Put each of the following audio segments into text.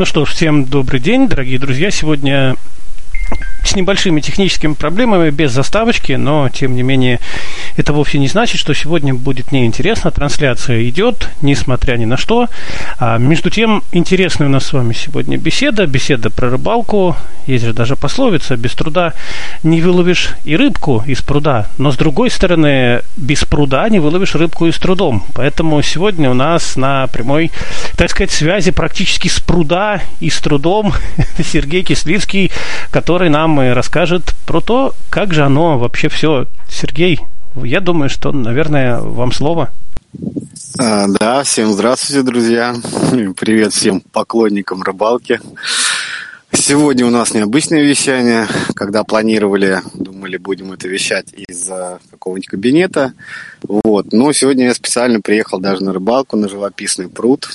Ну что ж, всем добрый день, дорогие друзья. Сегодня с небольшими техническими проблемами, без заставочки, но, тем не менее, это вовсе не значит, что сегодня будет неинтересно. Трансляция идет, несмотря ни на что. А между тем, интересная у нас с вами сегодня беседа, беседа про рыбалку. Есть же даже пословица, без труда не выловишь и рыбку из пруда. Но, с другой стороны, без пруда не выловишь рыбку и с трудом. Поэтому сегодня у нас на прямой, так сказать, связи практически с пруда и с трудом Сергей Кислицкий, который нам и расскажет про то, как же оно вообще все. Сергей, я думаю, что, наверное, вам слово. А, да, всем здравствуйте, друзья. Привет всем поклонникам рыбалки. Сегодня у нас необычное вещание. Когда планировали, думали, будем это вещать из какого-нибудь кабинета. Вот. Но сегодня я специально приехал даже на рыбалку, на живописный пруд.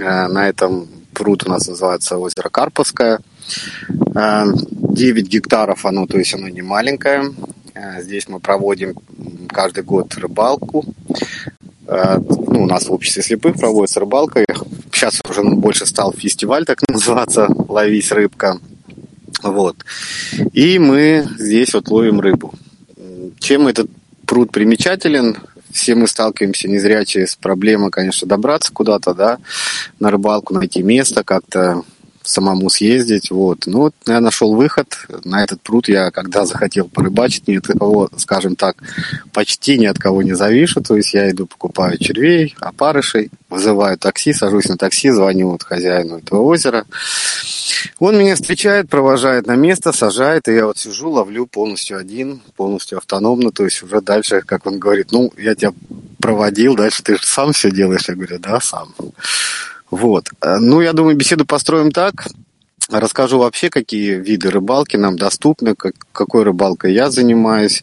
А, на этом пруд у нас называется озеро Карповское. 9 а, гектаров оно, то есть оно не маленькое. А, здесь мы проводим каждый год рыбалку. А, ну, у нас в обществе слепых проводится рыбалка. Сейчас уже больше стал фестиваль, так называться, «Ловись рыбка». Вот. И мы здесь вот ловим рыбу. Чем этот пруд примечателен? Все мы сталкиваемся незрячие с проблемой, конечно, добраться куда-то, да, на рыбалку, найти место, как-то самому съездить. Вот. Ну, вот я нашел выход. На этот пруд я, когда захотел порыбачить, ни от кого, скажем так, почти ни от кого не завишу. То есть я иду, покупаю червей, опарышей, вызываю такси, сажусь на такси, звоню вот хозяину этого озера. Он меня встречает, провожает на место, сажает, и я вот сижу, ловлю полностью один, полностью автономно, то есть уже дальше, как он говорит, ну, я тебя проводил, дальше ты же сам все делаешь. Я говорю, да, сам. Вот. Э, ну, я думаю, беседу построим так. Расскажу вообще, какие виды рыбалки нам доступны, как, какой рыбалкой я занимаюсь.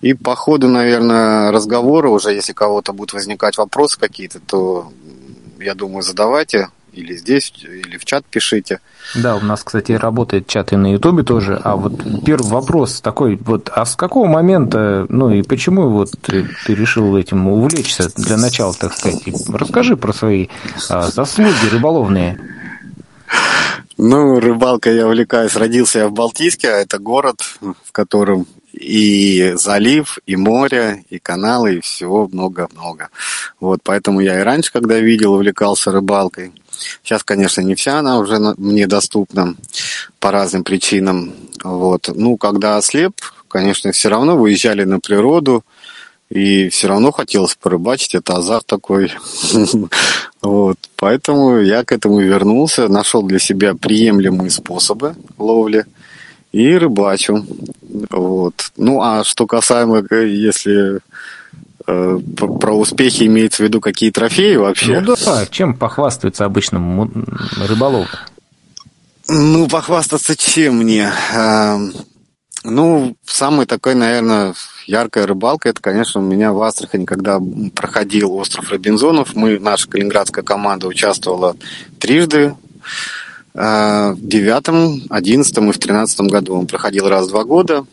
И по ходу, наверное, разговора уже, если у кого-то будут возникать вопросы какие-то, то, я думаю, задавайте или здесь, или в чат пишите. Да, у нас, кстати, работает чат и на Ютубе тоже. А вот первый вопрос такой, вот, а с какого момента, ну и почему вот ты, ты решил этим увлечься для начала, так сказать? Расскажи про свои а, заслуги рыболовные. Ну, рыбалкой я увлекаюсь. Родился я в Балтийске, а это город, в котором и залив, и море, и каналы, и всего много-много. Вот, поэтому я и раньше, когда видел, увлекался рыбалкой. Сейчас, конечно, не вся она уже мне доступна по разным причинам. Вот. Ну, когда ослеп, конечно, все равно выезжали на природу, и все равно хотелось порыбачить, это азарт такой. вот. Поэтому я к этому вернулся, нашел для себя приемлемые способы ловли и рыбачу. Вот. Ну, а что касаемо, э, если про успехи имеется в виду какие трофеи вообще? Ну да, чем похвастается обычному рыболову? Ну, похвастаться чем мне? Эм, ну, самый такой, наверное, яркая рыбалка, это, конечно, у меня в Астрахани, когда проходил остров Робинзонов, мы, наша калининградская команда участвовала трижды, э, в девятом, одиннадцатом и в тринадцатом году. Он проходил раз в два года.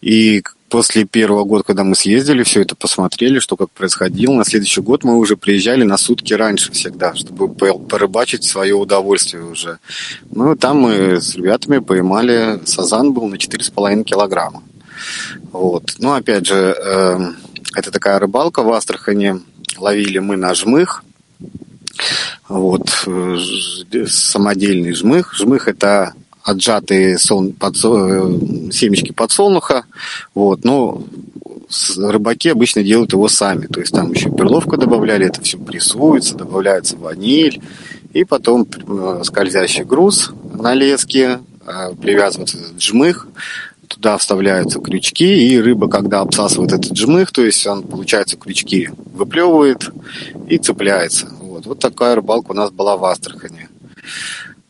И после первого года, когда мы съездили, все это посмотрели, что как происходило, на следующий год мы уже приезжали на сутки раньше всегда, чтобы порыбачить свое удовольствие уже. Ну, там мы с ребятами поймали, сазан был на 4,5 килограмма. Вот. Ну, опять же, э, это такая рыбалка в Астрахане. Ловили мы на жмых. Вот. Э, самодельный жмых. Жмых – это отжатые сол, под, э, семечки подсолнуха, вот, но рыбаки обычно делают его сами, то есть там еще перловка добавляли, это все прессуется, добавляется ваниль, и потом э, скользящий груз на леске, э, привязывается этот жмых, туда вставляются крючки, и рыба, когда обсасывает этот жмых, то есть он, получается, крючки выплевывает и цепляется. Вот, вот такая рыбалка у нас была в Астрахане.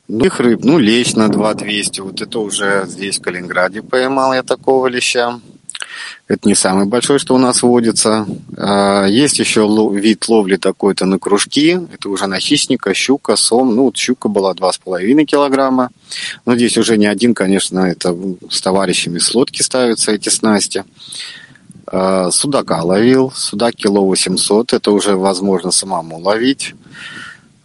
Ну, их рыб, ну, лещ на 2200, вот это уже здесь, в Калининграде, поймал я такого леща. Это не самый большой, что у нас водится. А, есть еще вид ловли такой-то на кружки. Это уже на хищника, щука, сом. Ну, вот щука была 2,5 килограмма. Но здесь уже не один, конечно, это с товарищами с лодки ставятся эти снасти. А, судака ловил. Судак кило 800. Это уже возможно самому ловить.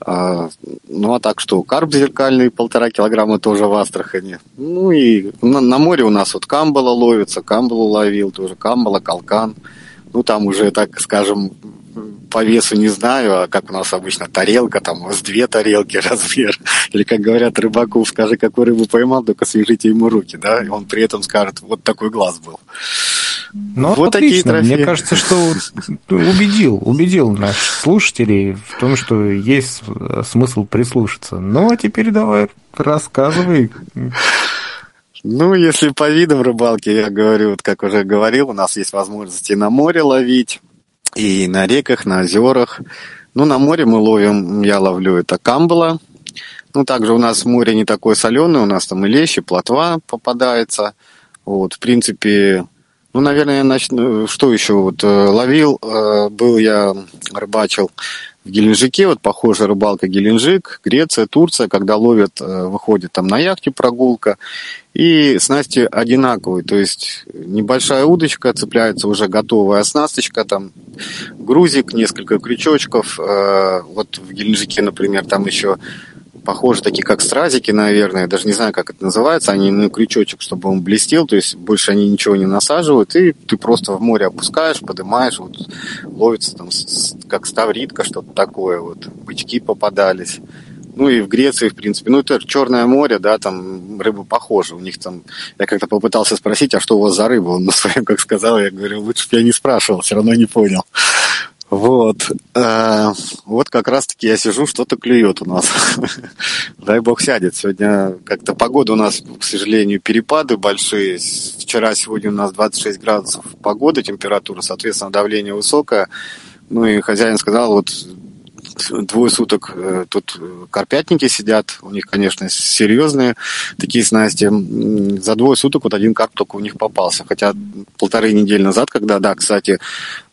А, ну, а так что, карп зеркальный полтора килограмма тоже в Астрахани. Ну, и на, на море у нас вот камбала ловится, камбалу ловил тоже, камбала, калкан. Ну, там уже, так скажем, по весу не знаю, а как у нас обычно тарелка, там вас две тарелки размер. Или, как говорят рыбаку, скажи, какую рыбу поймал, только свяжите ему руки, да, и он при этом скажет, вот такой глаз был. Ну, вот отлично. Такие Мне кажется, что убедил, убедил наших слушателей в том, что есть смысл прислушаться. Ну, а теперь давай рассказывай. Ну, если по видам рыбалки, я говорю, вот как уже говорил, у нас есть возможности на море ловить, и на реках, на озерах. Ну, на море мы ловим, я ловлю это камбала. Ну, также у нас море не такое соленое, у нас там и лещи, плотва попадается. Вот, в принципе, ну, наверное, я начну, что еще, вот, э, ловил, э, был я, рыбачил в Геленджике, вот похожая рыбалка Геленджик, Греция, Турция, когда ловят, э, выходит там на яхте прогулка, и снасти одинаковые, то есть небольшая удочка, цепляется уже готовая оснасточка, там грузик, несколько крючочков, э, вот в Геленджике, например, там еще похожи такие, как стразики, наверное, даже не знаю, как это называется, они на крючочек, чтобы он блестел, то есть больше они ничего не насаживают, и ты просто в море опускаешь, поднимаешь, вот ловится там как ставритка, что-то такое, вот бычки попадались. Ну и в Греции, в принципе. Ну, это Черное море, да, там рыба похожа. У них там... Я как-то попытался спросить, а что у вас за рыба? Он на своем, как сказал, я говорю, лучше бы я не спрашивал, все равно не понял. Вот. Э, вот как раз-таки я сижу, что-то клюет у нас. Дай бог сядет. Сегодня как-то погода у нас, к сожалению, перепады большие. Вчера, сегодня у нас 26 градусов погода, температура, соответственно, давление высокое. Ну и хозяин сказал, вот двое суток э, тут карпятники сидят. У них, конечно, серьезные такие снасти. За двое суток вот один карп только у них попался. Хотя полторы недели назад, когда, да, кстати,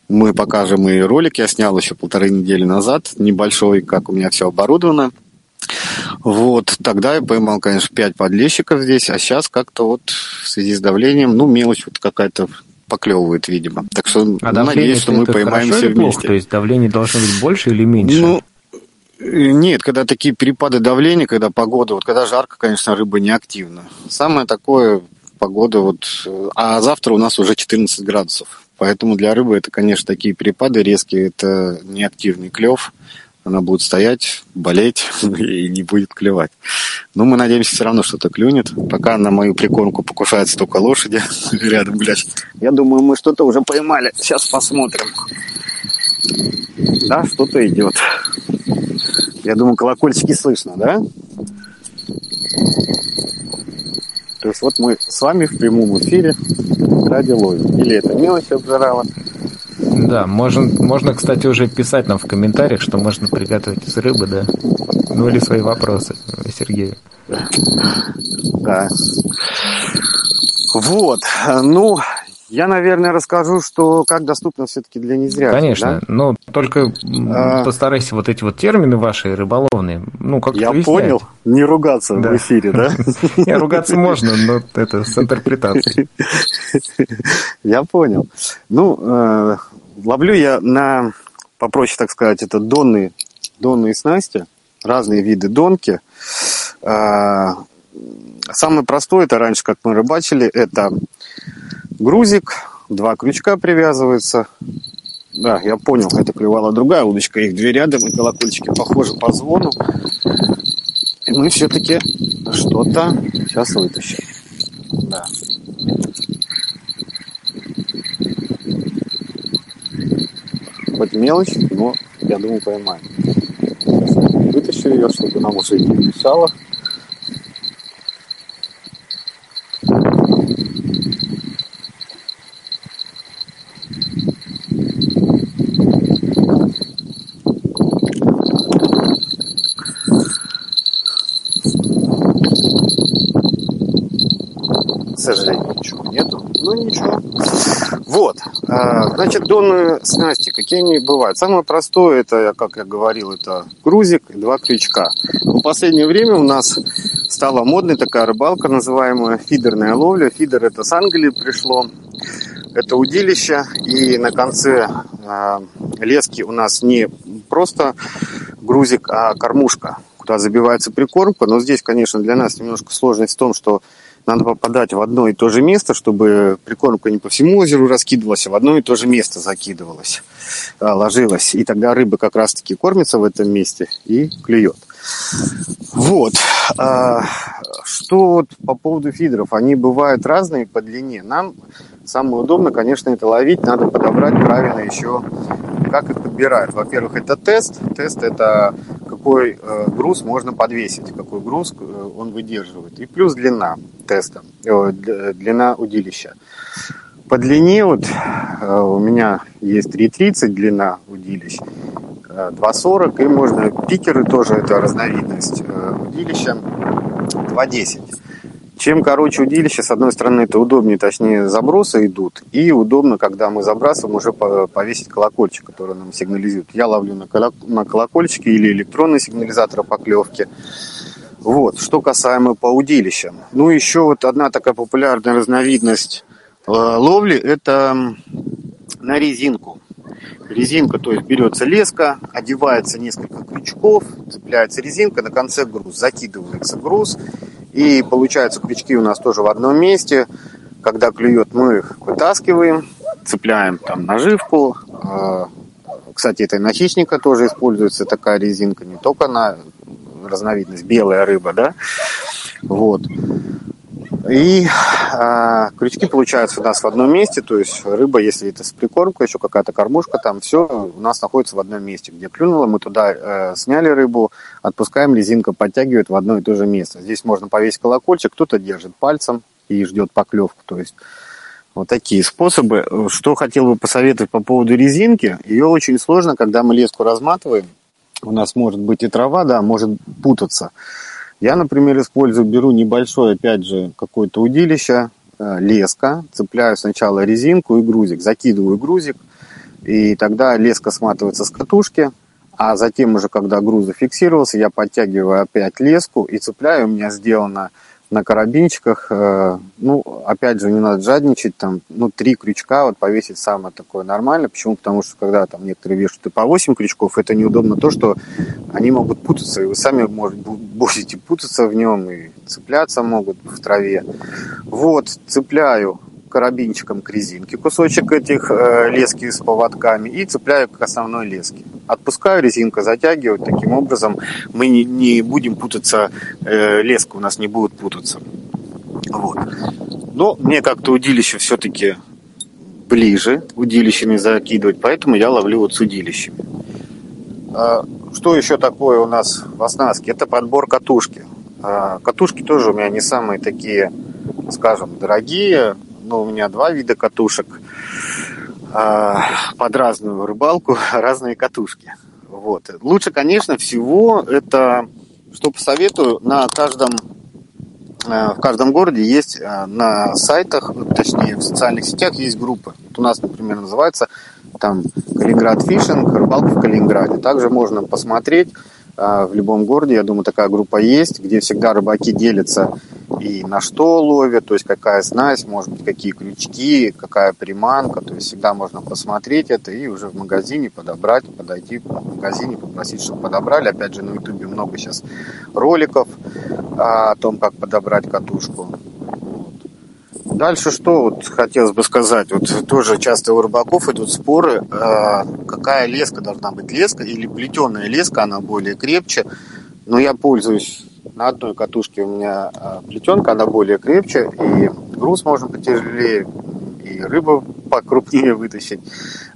мы покажем и ролик, я снял еще полторы недели назад, небольшой, как у меня все оборудовано. Вот, тогда я поймал, конечно, пять подлещиков здесь, а сейчас как-то вот в связи с давлением, ну, мелочь вот какая-то поклевывает, видимо. Так что а надеюсь, что мы поймаем все вместе. То есть давление должно быть больше или меньше? Ну, нет, когда такие перепады давления, когда погода, вот когда жарко, конечно, рыба не активна. Самое такое погода вот... А завтра у нас уже 14 градусов. Поэтому для рыбы это, конечно, такие перепады резкие, это неактивный клев. Она будет стоять, болеть и не будет клевать. Но мы надеемся, все равно что-то клюнет. Пока на мою прикормку покушается только лошади рядом, блядь. Я думаю, мы что-то уже поймали. Сейчас посмотрим. Да, что-то идет. Я думаю, колокольчики слышно, да? То есть вот мы с вами в прямом эфире ради ловим. Или это мелочь обжирала. Да, можно, можно, кстати, уже писать нам в комментариях, что можно приготовить из рыбы, да. Ну или свои вопросы Сергею. Да. Вот. Ну, я, наверное, расскажу, что как доступно все-таки для незрячих. Конечно, да? но только а... постарайся вот эти вот термины ваши рыболовные, ну, как Я понял, не ругаться да. в эфире, да? Не, ругаться можно, но это с интерпретацией. Я понял. Ну, э, ловлю я на, попроще так сказать, это донные, донные снасти, разные виды донки. Э, самое простое, это раньше, как мы рыбачили, это грузик, два крючка привязываются. Да, я понял, это клевала другая удочка, их две рядом, и колокольчики похожи по звону. И мы все-таки что-то сейчас вытащим. Да. Хоть мелочь, но я думаю поймаем. Вытащу ее, чтобы нам уже не мешало. Сожалению, ничего нету. Ну, ничего. Вот. А, значит, донные снасти, какие они бывают? Самое простое, это, как я говорил, это грузик и два крючка. В последнее время у нас стала модной такая рыбалка, называемая фидерная ловля. Фидер это с Англии пришло. Это удилище. И на конце а, лески у нас не просто грузик, а кормушка, куда забивается прикормка. Но здесь, конечно, для нас немножко сложность в том, что надо попадать в одно и то же место, чтобы прикормка не по всему озеру раскидывалась, а в одно и то же место закидывалась, а, ложилась. И тогда рыба как раз-таки кормится в этом месте и клюет. Вот. А, что вот по поводу фидеров? Они бывают разные по длине. Нам самое удобно, конечно, это ловить. Надо подобрать правильно еще, как их подбирают. Во-первых, это тест. Тест – это какой э, груз можно подвесить, какой груз э, он выдерживает. И плюс длина теста, э, длина удилища. По длине вот у меня есть 3,30 длина удилищ, 2,40 и можно пикеры тоже это разновидность удилища 2,10. Чем короче удилище, с одной стороны, это удобнее, точнее, забросы идут. И удобно, когда мы забрасываем, уже повесить колокольчик, который нам сигнализирует. Я ловлю на колокольчике или электронный сигнализатор поклевки. Вот. Что касаемо по удилищам. Ну, еще вот одна такая популярная разновидность э, ловли – это на резинку. Резинка, то есть берется леска, одевается несколько крючков, цепляется резинка, на конце груз, закидывается груз, и получаются крючки у нас тоже в одном месте. Когда клюет, мы их вытаскиваем, цепляем там наживку. А, кстати, это и на хищника тоже используется такая резинка, не только на разновидность белая рыба, да. Вот. И э, крючки получаются у нас в одном месте, то есть рыба, если это с прикормкой, еще какая-то кормушка, там все у нас находится в одном месте. Где клюнуло, мы туда э, сняли рыбу, отпускаем, резинка подтягивает в одно и то же место. Здесь можно повесить колокольчик, кто-то держит пальцем и ждет поклевку. То есть вот такие способы. Что хотел бы посоветовать по поводу резинки. Ее очень сложно, когда мы леску разматываем. У нас может быть и трава, да, может путаться. Я, например, использую, беру небольшое, опять же, какое-то удилище, э, леска, цепляю сначала резинку и грузик, закидываю грузик, и тогда леска сматывается с катушки, а затем уже, когда груз зафиксировался, я подтягиваю опять леску и цепляю, у меня сделано на карабинчиках, э, ну, опять же, не надо жадничать, там, ну, три крючка вот повесить самое такое нормально. Почему? Потому что, когда там некоторые вешают и по 8 крючков, это неудобно то, что они могут путаться, и вы сами может, будете путаться в нем, и цепляться могут в траве. Вот, цепляю карабинчиком к резинке кусочек этих э, лески с поводками и цепляю к основной леске. Отпускаю, резинка затягивает. Таким образом мы не, не будем путаться, э, леска у нас не будет путаться. Вот. Но мне как-то удилище все-таки ближе удилищами закидывать, поэтому я ловлю вот с удилищами. А, что еще такое у нас в оснастке? Это подбор катушки. А, катушки тоже у меня не самые такие, скажем, дорогие но у меня два вида катушек. А, под разную рыбалку разные катушки. Вот. Лучше, конечно, всего это, что посоветую, на каждом а, в каждом городе есть а, на сайтах, точнее в социальных сетях есть группы. Вот у нас, например, называется там Калининград Фишинг, рыбалка в Калининграде. Также можно посмотреть в любом городе, я думаю, такая группа есть, где всегда рыбаки делятся и на что ловят, то есть какая снасть, может быть, какие крючки, какая приманка, то есть всегда можно посмотреть это и уже в магазине подобрать, подойти в магазине, попросить, чтобы подобрали. Опять же, на ютубе много сейчас роликов о том, как подобрать катушку. Дальше что вот хотелось бы сказать, вот тоже часто у рыбаков идут споры, э, какая леска должна быть, леска или плетеная леска, она более крепче. Но я пользуюсь на одной катушке у меня а, плетенка, она более крепче, и груз можно потяжелее, и рыбу покрупнее вытащить.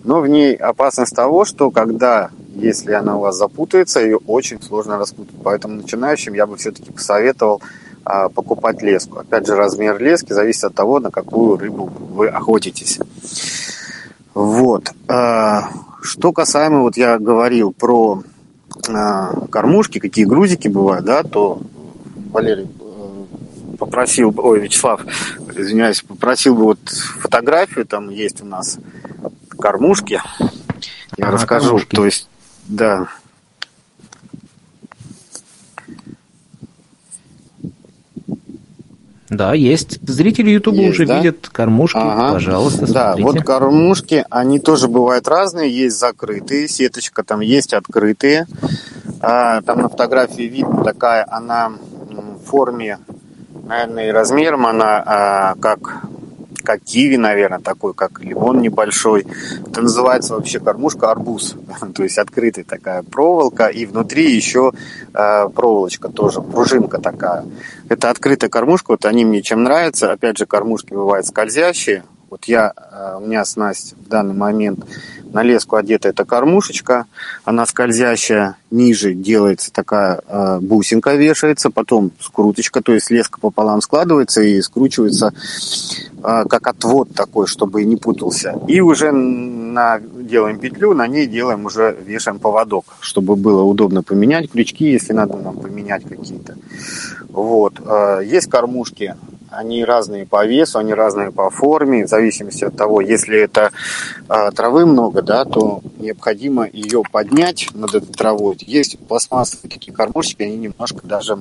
Но в ней опасность того, что когда, если она у вас запутается, ее очень сложно распутать. Поэтому начинающим я бы все-таки посоветовал а, покупать леску. Опять же, размер лески зависит от того, на какую рыбу вы охотитесь. Вот. А, что касаемо, вот я говорил про кормушки, какие грузики бывают, да, то Валерий э, попросил, ой, Вячеслав, извиняюсь, попросил бы вот фотографию, там есть у нас кормушки, я а, расскажу, кормушки. то есть, да. Да, есть. Зрители Ютуба уже да? видят кормушки. Ага. Пожалуйста, смотрите. Да, вот кормушки, они тоже бывают разные. Есть закрытые, сеточка там есть открытые. А, там на фотографии видно такая, она в форме, наверное, и размером она а, как как киви, наверное, такой, как лимон небольшой. Это называется вообще кормушка арбуз, то есть открытая такая проволока, и внутри еще э, проволочка тоже, пружинка такая. Это открытая кормушка, вот они мне чем нравятся. Опять же, кормушки бывают скользящие. Вот я, э, у меня снасть в данный момент на леску одета эта кормушечка, она скользящая, ниже делается такая э, бусинка вешается, потом скруточка, то есть леска пополам складывается и скручивается э, как отвод такой, чтобы не путался. И уже на, делаем петлю, на ней делаем уже вешаем поводок, чтобы было удобно поменять крючки, если надо нам поменять какие-то. Вот. Э, есть кормушки они разные по весу, они разные по форме, в зависимости от того, если это э, травы много, да, то необходимо ее поднять над этой травой. Есть пластмассовые такие кормушки, они немножко даже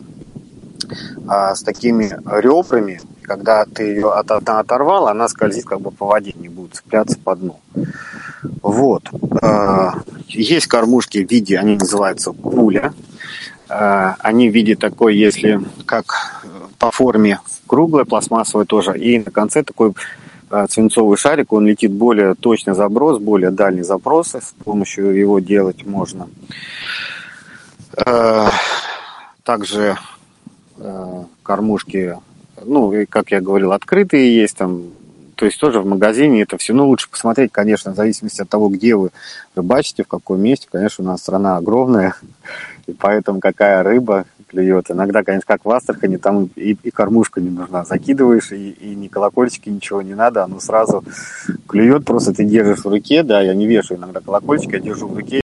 э, с такими ребрами, когда ты ее от, от, оторвал, она скользит как бы по воде, не будет цепляться по дну. Вот. Э, есть кормушки в виде, они называются пуля. Э, они в виде такой, если как по форме круглая, пластмассовая тоже. И на конце такой э, свинцовый шарик, он летит более точный заброс, более дальний запрос, с помощью его делать можно. Э, также кормушки, ну, как я говорил, открытые есть там, то есть тоже в магазине это все. Ну, лучше посмотреть, конечно, в зависимости от того, где вы рыбачите, в каком месте. Конечно, у нас страна огромная, и поэтому какая рыба, клюет. Иногда, конечно, как в Астрахани, там и, и кормушка не нужна. Закидываешь, и, и ни колокольчики, ничего не надо, оно сразу клюет, просто ты держишь в руке, да, я не вешаю иногда колокольчик, я держу в руке,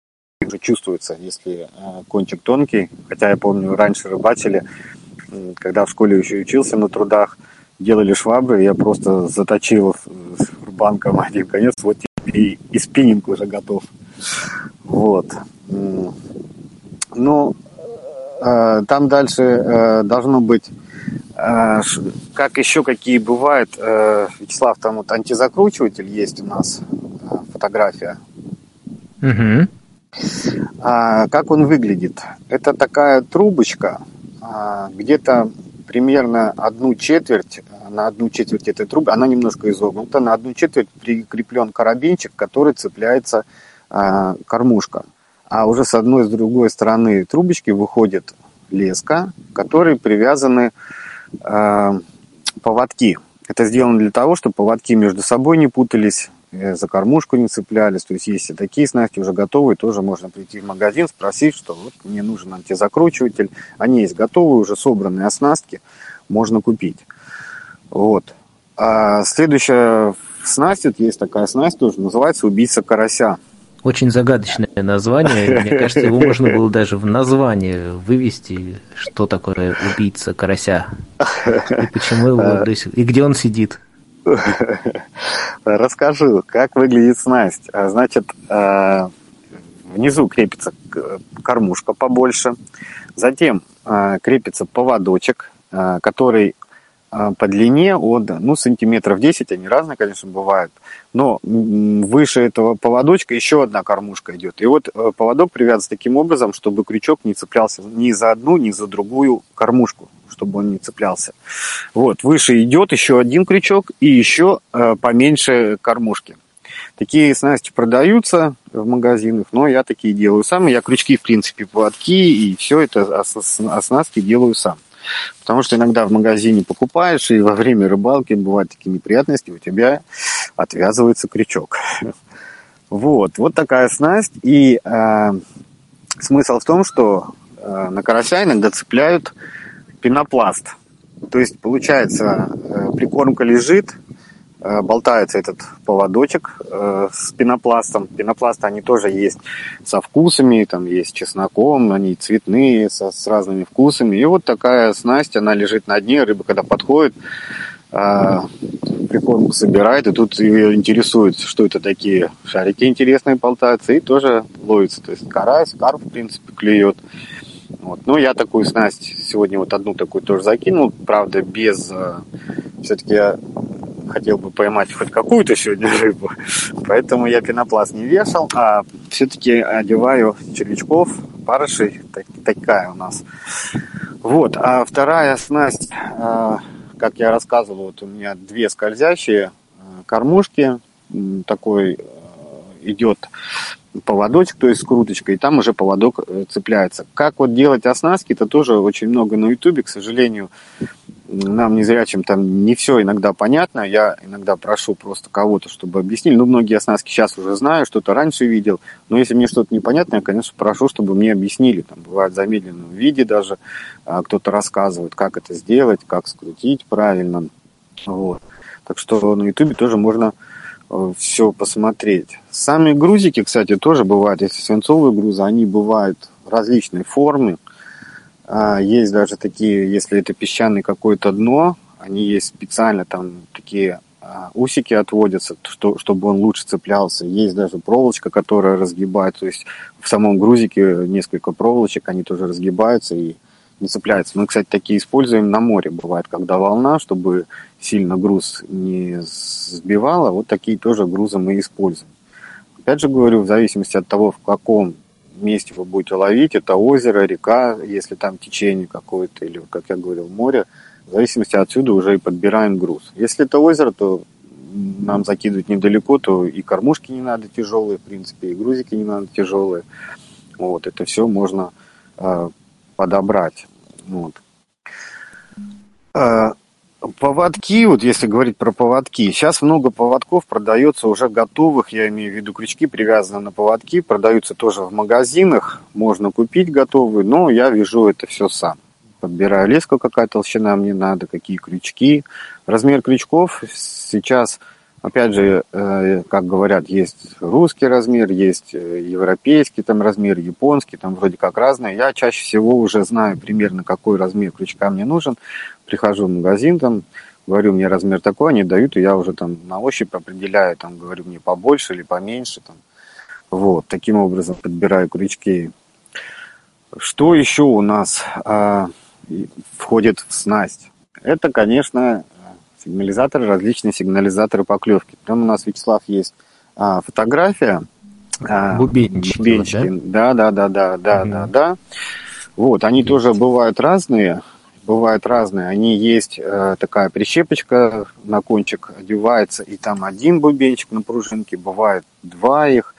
уже чувствуется, если э, кончик тонкий. Хотя я помню, раньше рыбачили, когда в школе еще учился на трудах, делали швабры, я просто заточил банком один конец, вот и, и спиннинг уже готов. Вот. Ну, Э, там дальше э, должно быть, э, как еще какие бывают, Вячеслав, там вот антизакручиватель есть у нас, фотография. Угу. Как он выглядит? Это такая трубочка, где-то примерно одну четверть, на одну четверть этой трубы, она немножко изогнута, на одну четверть прикреплен карабинчик, который цепляется кормушка а уже с одной и с другой стороны трубочки выходит леска, которой привязаны э, поводки. Это сделано для того, чтобы поводки между собой не путались, э, за кормушку не цеплялись. То есть есть и такие снасти уже готовые, тоже можно прийти в магазин, спросить, что вот мне нужен антизакручиватель. Они есть готовые, уже собранные оснастки, можно купить. Вот. А следующая снасть, вот есть такая снасть тоже, называется «Убийца карася». Очень загадочное название. Мне кажется, его можно было даже в название вывести, что такое убийца карася. И почему его сих... И где он сидит. Расскажу, как выглядит снасть. А, значит, а, внизу крепится кормушка побольше. Затем а, крепится поводочек, который по длине от, ну, сантиметров 10, они разные, конечно, бывают, но выше этого поводочка еще одна кормушка идет. И вот э, поводок привязан таким образом, чтобы крючок не цеплялся ни за одну, ни за другую кормушку, чтобы он не цеплялся. Вот, выше идет еще один крючок и еще э, поменьше кормушки. Такие снасти продаются в магазинах, но я такие делаю сам. Я крючки, в принципе, поводки и все это оснастки делаю сам. Потому что иногда в магазине покупаешь, и во время рыбалки бывают такие неприятности, у тебя отвязывается крючок. Вот, вот такая снасть. И э, смысл в том, что э, на карася иногда цепляют пенопласт. То есть, получается, э, прикормка лежит, Э, болтается этот поводочек э, с пенопластом. Пенопласты, они тоже есть со вкусами, там есть чесноком, они цветные, со, с разными вкусами. И вот такая снасть, она лежит на дне, рыба когда подходит, прикормку собирает, и тут ее интересует, что это такие шарики интересные болтаются, и тоже ловится. То есть карась, карп, в принципе, клюет. Вот. Ну, я такую снасть сегодня вот одну такую тоже закинул, правда, без... Все-таки я хотел бы поймать хоть какую-то сегодня рыбу. Поэтому я пенопласт не вешал, а все-таки одеваю червячков барышей так, такая у нас. Вот, а вторая снасть, э, как я рассказывал, вот у меня две скользящие э, кормушки, такой идет поводочек, то есть скруточка, и там уже поводок цепляется. Как вот делать оснастки, это тоже очень много на ютубе, к сожалению, нам незрячим там не все иногда понятно. Я иногда прошу просто кого-то, чтобы объяснили. Ну, многие оснастки сейчас уже знаю, что-то раньше видел. Но если мне что-то непонятно, я, конечно, прошу, чтобы мне объяснили. Там бывает в замедленном виде даже. А, кто-то рассказывает, как это сделать, как скрутить правильно. Вот. Так что на ютубе тоже можно э, все посмотреть. Сами грузики, кстати, тоже бывают. Если свинцовые грузы, они бывают различной формы. А, есть даже такие, если это песчаное какое-то дно, они есть специально там такие а, усики отводятся, что, чтобы он лучше цеплялся. Есть даже проволочка, которая разгибает. То есть в самом грузике несколько проволочек, они тоже разгибаются и не цепляются. Мы, кстати, такие используем на море. Бывает, когда волна, чтобы сильно груз не сбивала, вот такие тоже грузы мы используем. Опять же говорю, в зависимости от того, в каком месте вы будете ловить, это озеро, река, если там течение какое-то, или, как я говорил, море, в зависимости отсюда уже и подбираем груз. Если это озеро, то нам закидывать недалеко, то и кормушки не надо тяжелые, в принципе, и грузики не надо тяжелые. Вот, это все можно э, подобрать. Вот. Э, Поводки, вот если говорить про поводки, сейчас много поводков продается уже готовых, я имею в виду крючки, привязанные на поводки, продаются тоже в магазинах, можно купить готовые, но я вяжу это все сам. Подбираю леску, какая толщина мне надо, какие крючки. Размер крючков сейчас Опять же, э, как говорят, есть русский размер, есть э, европейский там размер, японский, там вроде как разные. Я чаще всего уже знаю примерно, какой размер крючка мне нужен. Прихожу в магазин, там, говорю, мне размер такой, они дают, и я уже там на ощупь определяю, там, говорю, мне побольше или поменьше. Там. Вот, таким образом подбираю крючки. Что еще у нас а, входит в снасть? Это, конечно, сигнализаторы, различные сигнализаторы поклевки. Там у нас, Вячеслав, есть а, фотография. А, бубенчики. Бубенчики. Да, да, да, да, да, угу. да, да. Вот, они тоже бывают разные. Бывают разные. Они есть э, такая прищепочка на кончик одевается, и там один бубенчик на пружинке, бывает два их.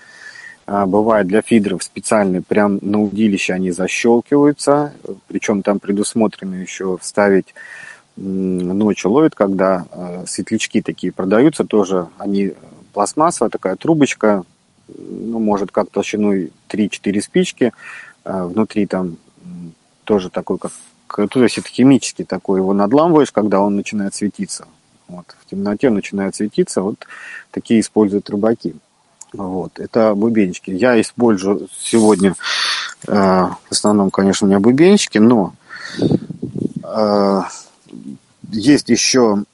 А, бывает для фидеров специальные, прям на удилище они защелкиваются, причем там предусмотрено еще вставить ночью ловит, когда э, светлячки такие продаются тоже. Они пластмассовая такая трубочка, ну, может, как толщиной 3-4 спички. Э, внутри там тоже такой, как то есть это химический такой, его надламываешь, когда он начинает светиться. Вот. В темноте начинает светиться, вот такие используют рыбаки. Вот. Это бубенчики. Я использую сегодня, э, в основном, конечно, у меня бубенчики, но э, есть еще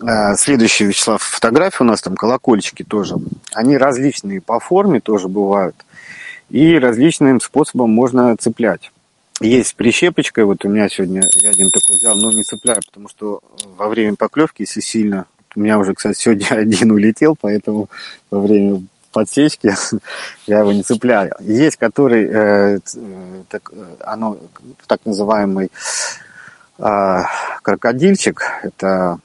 э, следующий, Вячеслав, фотографии у нас там колокольчики тоже. Они различные по форме тоже бывают. И различным способом можно цеплять. Есть прищепочкой, вот у меня сегодня я один такой взял, но не цепляю, потому что во время поклевки, если сильно, у меня уже, кстати, сегодня один улетел, поэтому во время подсечки я его не цепляю. Есть который, э, так, оно так называемый крокодильчик, это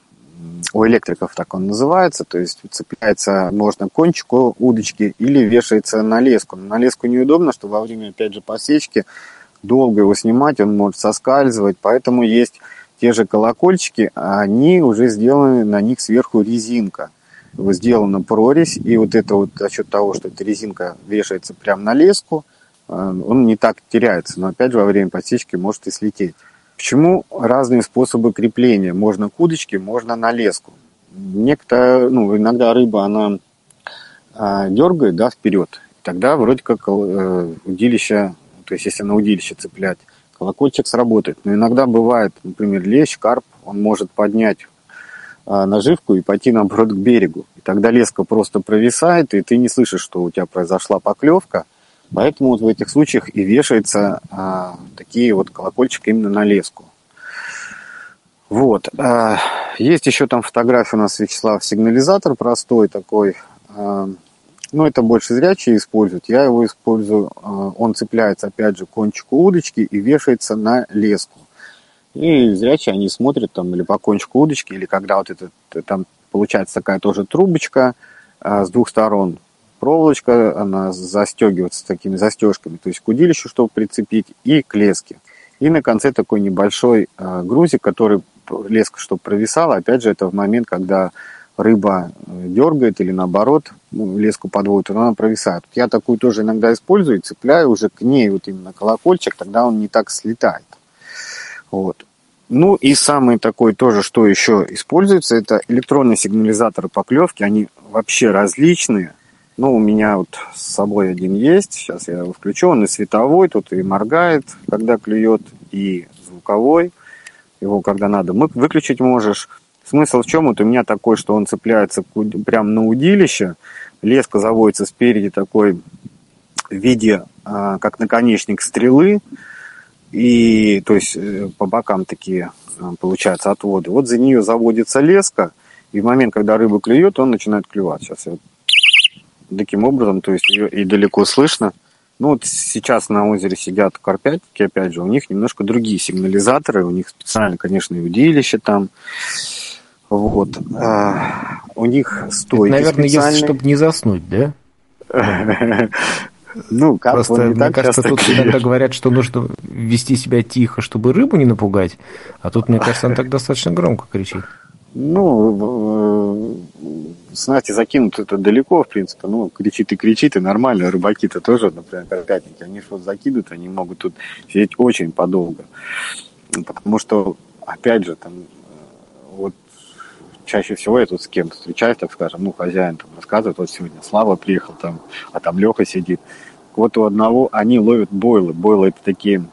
у электриков так он называется, то есть цепляется можно к кончику удочки или вешается на леску. на леску неудобно, что во время, опять же, посечки долго его снимать, он может соскальзывать, поэтому есть те же колокольчики, они уже сделаны, на них сверху резинка. Сделана прорезь, и вот это вот за счет того, что эта резинка вешается прямо на леску, э, он не так теряется, но опять же во время посечки может и слететь. Почему разные способы крепления? Можно к удочке, можно на леску. Некто, ну, иногда рыба, она а, дергает, да, вперед. Тогда вроде как э, удилище, то есть если на удилище цеплять, колокольчик сработает. Но иногда бывает, например, лещ, карп, он может поднять а, наживку и пойти, наоборот, к берегу. И тогда леска просто провисает, и ты не слышишь, что у тебя произошла поклевка, Поэтому вот в этих случаях и вешаются а, такие вот колокольчики именно на леску. Вот. А, есть еще там фотография у нас, Вячеслав, сигнализатор простой такой. А, ну, это больше зрячие используют. Я его использую, а, он цепляется, опять же, к кончику удочки и вешается на леску. И зрячие они смотрят там или по кончику удочки, или когда вот это, там получается такая тоже трубочка а, с двух сторон, проволочка, она застегивается такими застежками, то есть к удилищу, чтобы прицепить, и к леске. И на конце такой небольшой а, грузик, который леска, чтобы провисала. Опять же, это в момент, когда рыба э, дергает или наоборот ну, леску подводит, она провисает. Я такую тоже иногда использую, цепляю уже к ней вот именно колокольчик, тогда он не так слетает. Вот. Ну и самый такой тоже, что еще используется, это электронные сигнализаторы поклевки. Они вообще различные. Ну, у меня вот с собой один есть. Сейчас я его включу. Он и световой, тут и моргает, когда клюет, и звуковой. Его, когда надо, выключить можешь. Смысл в чем? Вот у меня такой, что он цепляется прямо на удилище, леска заводится спереди такой в виде, а, как наконечник стрелы, и то есть э, по бокам такие а, получаются отводы. Вот за нее заводится леска, и в момент, когда рыба клюет, он начинает клювать. Сейчас я таким образом, то есть ее и далеко слышно. Ну вот сейчас на озере сидят карпятники, опять же, у них немножко другие сигнализаторы, у них специально, конечно, и удилище там, вот. А, у них стойки Это, Наверное, если, чтобы не заснуть, да? Ну, как Просто, мне так кажется, тут клюет. иногда говорят, что нужно вести себя тихо, чтобы рыбу не напугать, а тут, мне кажется, он так достаточно громко кричит. Ну, знаете, закинут это далеко, в принципе, ну, кричит и кричит, и нормально, рыбаки-то тоже, например, карпятники, они что закидывают, они могут тут сидеть очень подолго, потому что, опять же, там, вот чаще всего я тут с кем-то встречаюсь, так скажем, ну, хозяин там рассказывает, вот сегодня Слава приехал там, а там Леха сидит. Вот у одного они ловят бойлы. Бойлы это такие,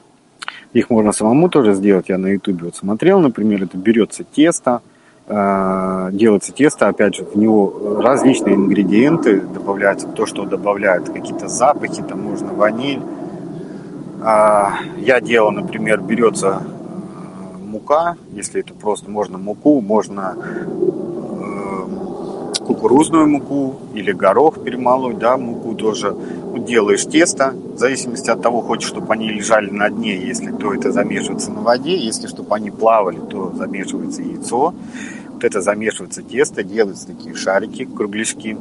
их можно самому тоже сделать, я на ютубе вот смотрел, например, это берется тесто, э, делается тесто, опять же, в него различные ингредиенты добавляются, то, что добавляют, какие-то запахи, там можно ваниль. А, я делал, например, берется мука, если это просто можно муку, можно э, кукурузную муку или горох перемалывать, да, муку тоже. Вот делаешь тесто, в зависимости от того, хочешь, чтобы они лежали на дне, если то это замешивается на воде, если чтобы они плавали, то замешивается яйцо. Вот это замешивается тесто, делаются такие шарики, кругляшки.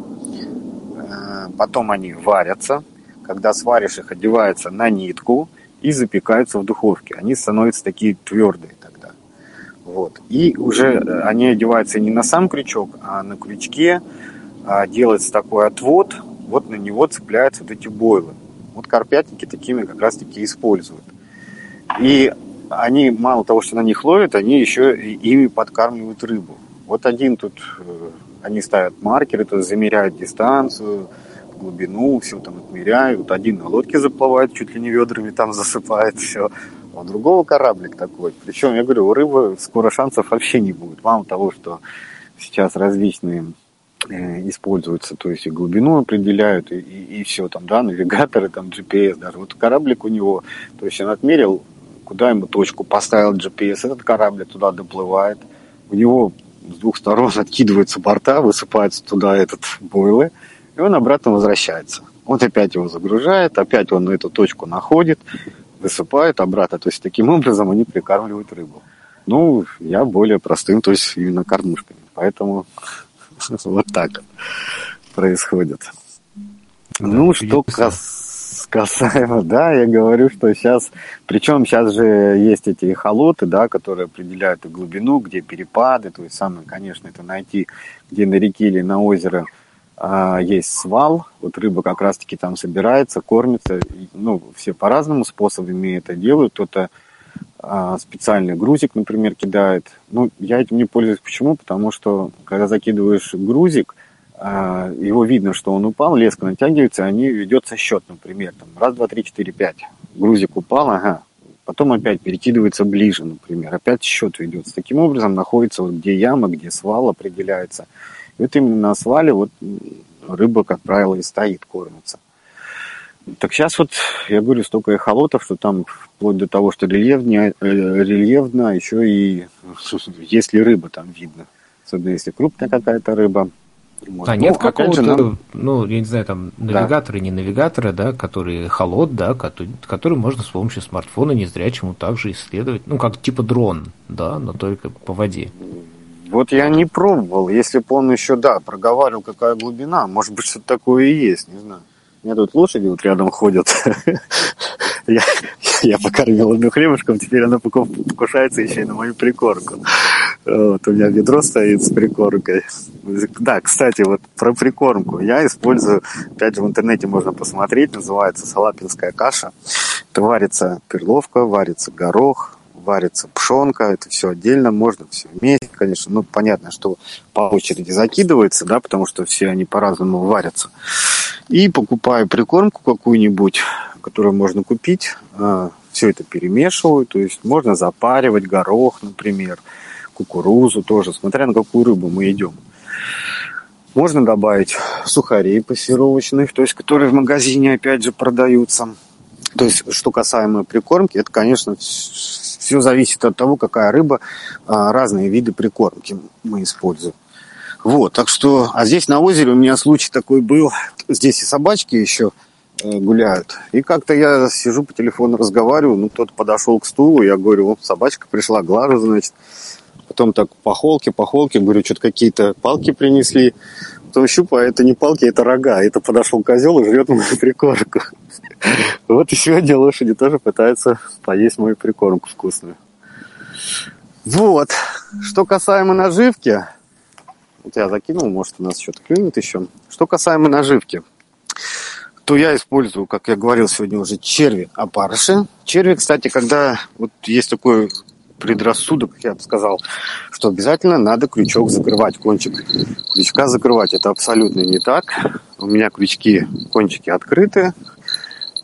Э, потом они варятся. Когда сваришь их, одеваются на нитку и запекаются в духовке. Они становятся такие твердые. Вот. И уже э, они одеваются не на сам крючок, а на крючке а, делается такой отвод, вот на него цепляются вот эти бойлы. Вот карпятники такими как раз таки используют. И они мало того, что на них ловят, они еще ими подкармливают рыбу. Вот один тут, э, они ставят маркеры, то есть замеряют дистанцию, глубину, все там отмеряют. Один на лодке заплывает, чуть ли не ведрами там засыпает все у другого кораблик такой. Причем, я говорю, у рыбы скоро шансов вообще не будет. Мало того, что сейчас различные э, используются, то есть и глубину определяют, и, и, и все там, да, навигаторы, там GPS, даже вот кораблик у него, то есть он отмерил, куда ему точку поставил GPS, этот кораблик туда доплывает, у него с двух сторон откидываются борта, высыпается туда этот бойлы, и он обратно возвращается. Вот опять его загружает, опять он эту точку находит, высыпают обратно. То есть таким образом они прикармливают рыбу. Ну, я более простым, то есть именно кормушками. Поэтому вот так происходит. Ну, что касаемо, да, я говорю, что сейчас, причем сейчас же есть эти холоты, да, которые определяют и глубину, где перепады, то есть самое, конечно, это найти, где на реке или на озеро а, есть свал, вот рыба как раз-таки там собирается, кормится, ну, все по-разному способами это делают, кто-то а, специальный грузик, например, кидает. Ну, я этим не пользуюсь. Почему? Потому что, когда закидываешь грузик, его видно, что он упал, леска натягивается, они ведется счет, например, там, раз, два, три, четыре, пять. Грузик упал, ага, потом опять перекидывается ближе, например, опять счет ведется. Таким образом находится вот где яма, где свал определяется – и вот именно на свале вот рыба, как правило, и стоит, кормится. Так сейчас вот, я говорю, столько эхолотов, что там вплоть до того, что рельефнее, э, рельефно, еще и есть ли рыба там видно. Особенно если крупная какая-то рыба. Вот. А ну, нет какого-то, нам... ну, я не знаю, там, навигатора, да. не навигатора, да, который холод, да, который, который можно с помощью смартфона незрячему также исследовать, ну, как типа дрон, да, но только по воде. Вот я не пробовал. Если бы он еще, да, проговаривал, какая глубина, может быть, что-то такое и есть, не знаю. У меня тут лошади вот рядом ходят. я, я покормил одну хлебушком, теперь она покушается еще и на мою прикормку. Вот, у меня ведро стоит с прикормкой. Да, кстати, вот про прикормку. Я использую, опять же, в интернете можно посмотреть, называется салапинская каша. Это варится перловка, варится горох, варится пшенка, это все отдельно, можно все вместе, конечно. Ну, понятно, что по очереди закидывается, да, потому что все они по-разному варятся. И покупаю прикормку какую-нибудь, которую можно купить, а, все это перемешиваю, то есть можно запаривать горох, например, кукурузу тоже, смотря на какую рыбу мы едем. Можно добавить сухарей пассировочных, то есть которые в магазине опять же продаются. То есть, что касаемо прикормки, это, конечно, все зависит от того, какая рыба, а, разные виды прикормки мы используем. Вот, так что, а здесь на озере у меня случай такой был, здесь и собачки еще э, гуляют. И как-то я сижу по телефону разговариваю, ну кто-то подошел к стулу, я говорю, вот собачка пришла, глажу, значит. Потом так по холке, по холке, говорю, что-то какие-то палки принесли. Потом щупаю, это не палки, это рога. Это подошел козел и жрет мою прикормку. Вот и сегодня лошади тоже пытаются поесть мою прикормку вкусную. Вот. Что касаемо наживки, вот я закинул, может у нас что-то клюнет еще. Что касаемо наживки, то я использую, как я говорил сегодня уже, черви опарыши. Черви, кстати, когда вот есть такой предрассудок, я бы сказал, что обязательно надо крючок закрывать, кончик крючка закрывать. Это абсолютно не так. У меня крючки, кончики открыты.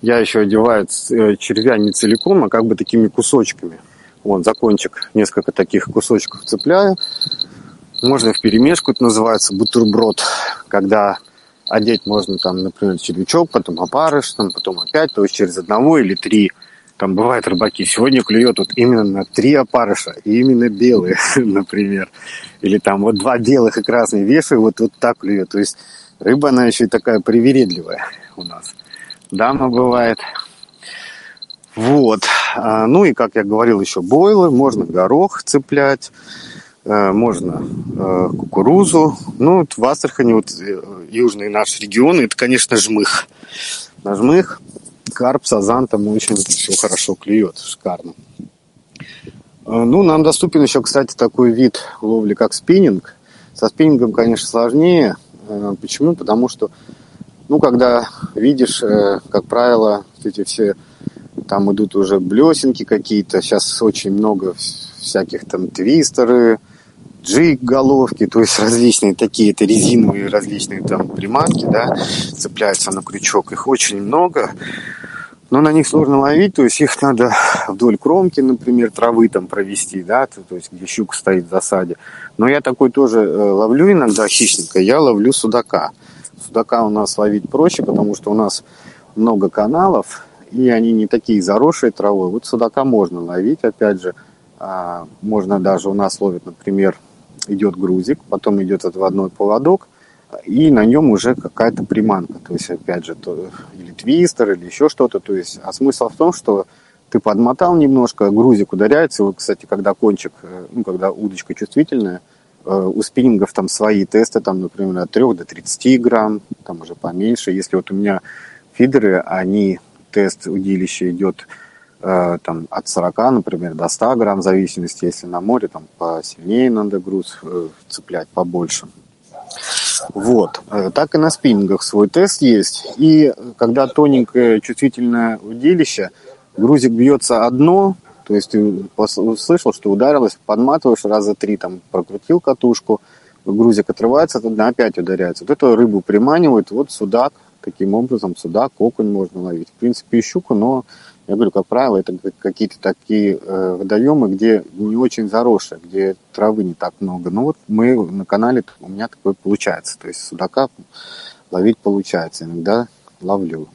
Я еще одеваю э, червя не целиком, а как бы такими кусочками. Вот, за кончик несколько таких кусочков цепляю. Можно в перемешку, это называется бутерброд, когда одеть можно там, например, червячок, потом опарыш, там, потом опять, то есть через одного или три там бывают рыбаки, сегодня клюет вот именно на три опарыша, и именно белые, например. Или там вот два белых и красные вешаю, вот, вот так клюет. То есть рыба, она еще и такая привередливая у нас. Дама бывает. Вот. А, ну и, как я говорил, еще бойлы. Можно горох цеплять, э, можно э, кукурузу. Ну, в Астрахани, вот э, южный наш регион, это, конечно, жмых. На жмых карп, сазан там очень все хорошо клюет, шикарно. Ну, нам доступен еще, кстати, такой вид ловли, как спиннинг. Со спиннингом, конечно, сложнее. Почему? Потому что, ну, когда видишь, э, как правило, эти все там идут уже блесенки какие-то. Сейчас очень много всяких там твистеры, джиг головки, то есть различные такие, это резиновые различные там приманки, да, цепляются на крючок. Их очень много. Но на них сложно ловить, то есть их надо вдоль кромки, например, травы там провести, да, то, то есть где щука стоит в засаде. Но я такой тоже э, ловлю иногда хищника, я ловлю судака. Судака у нас ловить проще, потому что у нас много каналов, и они не такие заросшие травой. Вот судака можно ловить, опять же, а, можно даже у нас ловит, например, идет грузик, потом идет отводной поводок, и на нем уже какая-то приманка. То есть, опять же, то, или твистер, или еще что-то. То есть, а смысл в том, что ты подмотал немножко, грузик ударяется. Вот, кстати, когда кончик, э, ну, когда удочка чувствительная, у спиннингов там свои тесты, там, например, от 3 до 30 грамм, там уже поменьше. Если вот у меня фидеры, они, тест удилища идет э, там, от 40, например, до 100 грамм, в зависимости, если на море, там посильнее надо груз э, цеплять, побольше. Вот. Э, так и на спиннингах свой тест есть. И когда тоненькое чувствительное удилище, грузик бьется одно, то есть услышал, что ударилось, подматываешь раза три, там прокрутил катушку, грузик отрывается, тогда опять ударяется. Вот эту рыбу приманивают, вот судак, таким образом судак, окунь можно ловить. В принципе, и щуку, но я говорю, как правило, это какие-то такие э, водоемы, где не очень заросшие, где травы не так много. Ну вот мы на канале, у меня такое получается. То есть судака ловить получается. Иногда ловлю.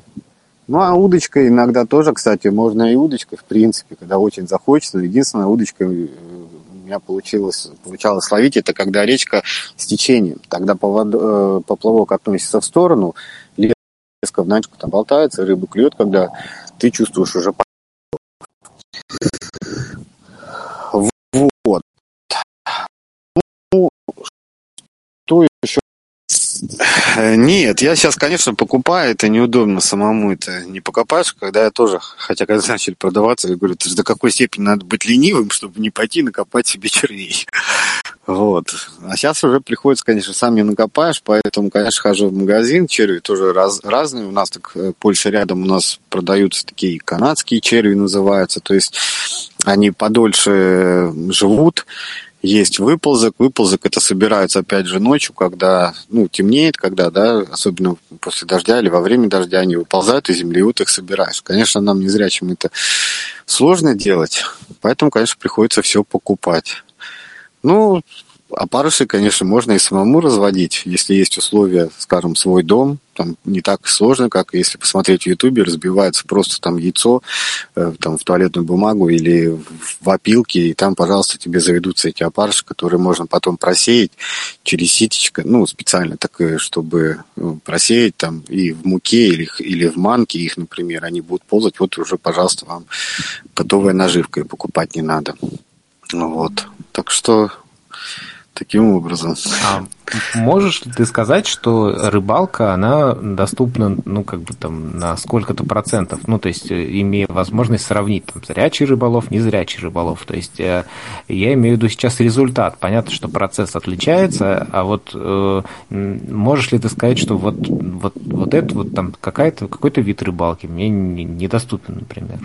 Ну а удочкой иногда тоже, кстати, можно и удочкой, в принципе, когда очень захочется. Единственная удочка, э, меня получилось, получалось ловить, это когда речка с течением. Тогда поплавок относится в сторону, леска в начку там болтается, рыба клюет, когда ты чувствуешь уже вот. Ну, что еще Э, нет, я сейчас, конечно, покупаю, это неудобно самому, это не покопаешь, когда я тоже, хотя когда начали продаваться, я говорю, до какой степени надо быть ленивым, чтобы не пойти накопать себе червей. Вот. А сейчас уже приходится, конечно, сам не накопаешь, поэтому, конечно, хожу в магазин, черви тоже раз, разные. У нас так э, Польша рядом у нас продаются такие канадские черви называются, то есть они подольше живут, есть выползок. Выползок это собирается опять же ночью, когда ну, темнеет, когда, да, особенно после дождя или во время дождя они выползают из земли, и вот их собираешь. Конечно, нам не зря чем это сложно делать, поэтому, конечно, приходится все покупать. Ну, Опарыши, конечно, можно и самому разводить, если есть условия, скажем, свой дом. Там не так сложно, как если посмотреть в Ютубе, разбивается просто там яйцо э, там, в туалетную бумагу или в опилки, и там, пожалуйста, тебе заведутся эти опарыши, которые можно потом просеять через ситечко, ну, специально такое, чтобы ну, просеять там и в муке или, или в манке их, например, они будут ползать, вот уже, пожалуйста, вам готовая наживка, и покупать не надо. Вот. Так что таким образом. А можешь ли ты сказать, что рыбалка, она доступна, ну, как бы там, на сколько-то процентов? Ну, то есть, э, имея возможность сравнить, там, зрячий рыболов, незрячий рыболов. То есть, э, я имею в виду сейчас результат. Понятно, что процесс отличается, а вот э, можешь ли ты сказать, что вот, вот, вот это вот там какая-то, какой-то вид рыбалки мне недоступен, например?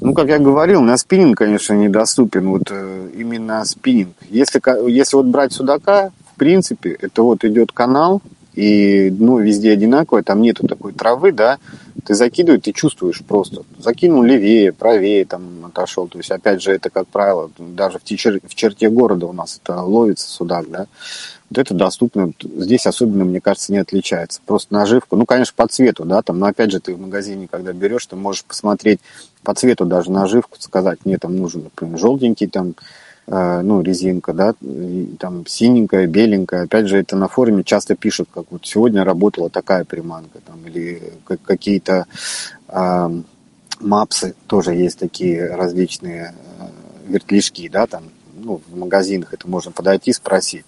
Ну, как я говорил, на спиннинг, конечно, недоступен. Вот э, именно спиннинг. Если, если вот брать судака, в принципе, это вот идет канал, и ну, везде одинаково, там нету такой травы, да, ты закидываешь, ты чувствуешь просто. Закинул левее, правее, там отошел. То есть, опять же, это, как правило, даже в, течер, в черте города у нас это ловится судак, да. Вот это доступно. Здесь особенно, мне кажется, не отличается. Просто наживку, ну, конечно, по цвету, да, там, но опять же, ты в магазине, когда берешь, ты можешь посмотреть по цвету даже наживку, сказать, мне там нужен, например, желтенький там, э, ну, резинка, да, там синенькая, беленькая. Опять же, это на форуме часто пишут, как вот сегодня работала такая приманка, там, или какие-то э, мапсы тоже есть такие различные э, вертлишки, да, там, ну, в магазинах это можно подойти, спросить.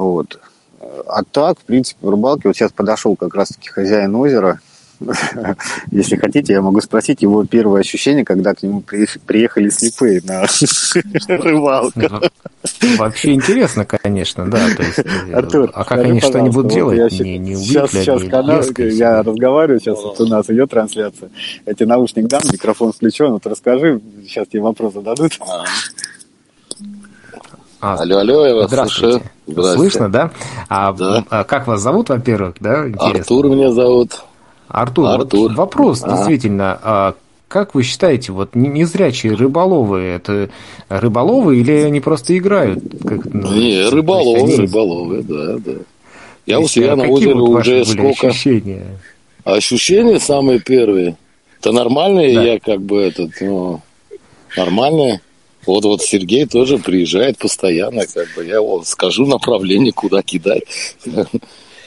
Вот. А так, в принципе, в рыбалке, вот сейчас подошел как раз-таки хозяин озера, если хотите, я могу спросить его первое ощущение, когда к нему приехали слепые на рыбалку. Вообще интересно, конечно, да. То есть, э, Артур, а как они что они будут делать? Я не, не сейчас, сейчас канал, я разговариваю, сейчас вот у нас идет трансляция. Я тебе наушник дам, микрофон включен, вот расскажи, сейчас тебе вопрос зададут. А. А, алло, алло, я вас здравствуйте. слышу. Здравствуйте. Слышно, да? А, да? а как вас зовут, во-первых, да? Интересно. Артур меня зовут. Артур, Артур. Вот вопрос, а. действительно, а как вы считаете, вот незрячие рыболовы, это рыболовы или они просто играют? Как, ну, Не, рыболовы, они... рыболовы, да, да. Я у себя на озере вот уже сколько... Ощущения? Ощущения самые первые. Это нормальные, да. я как бы этот, ну, нормальные. Вот вот Сергей тоже приезжает постоянно, как бы я вот скажу направление, куда кидать.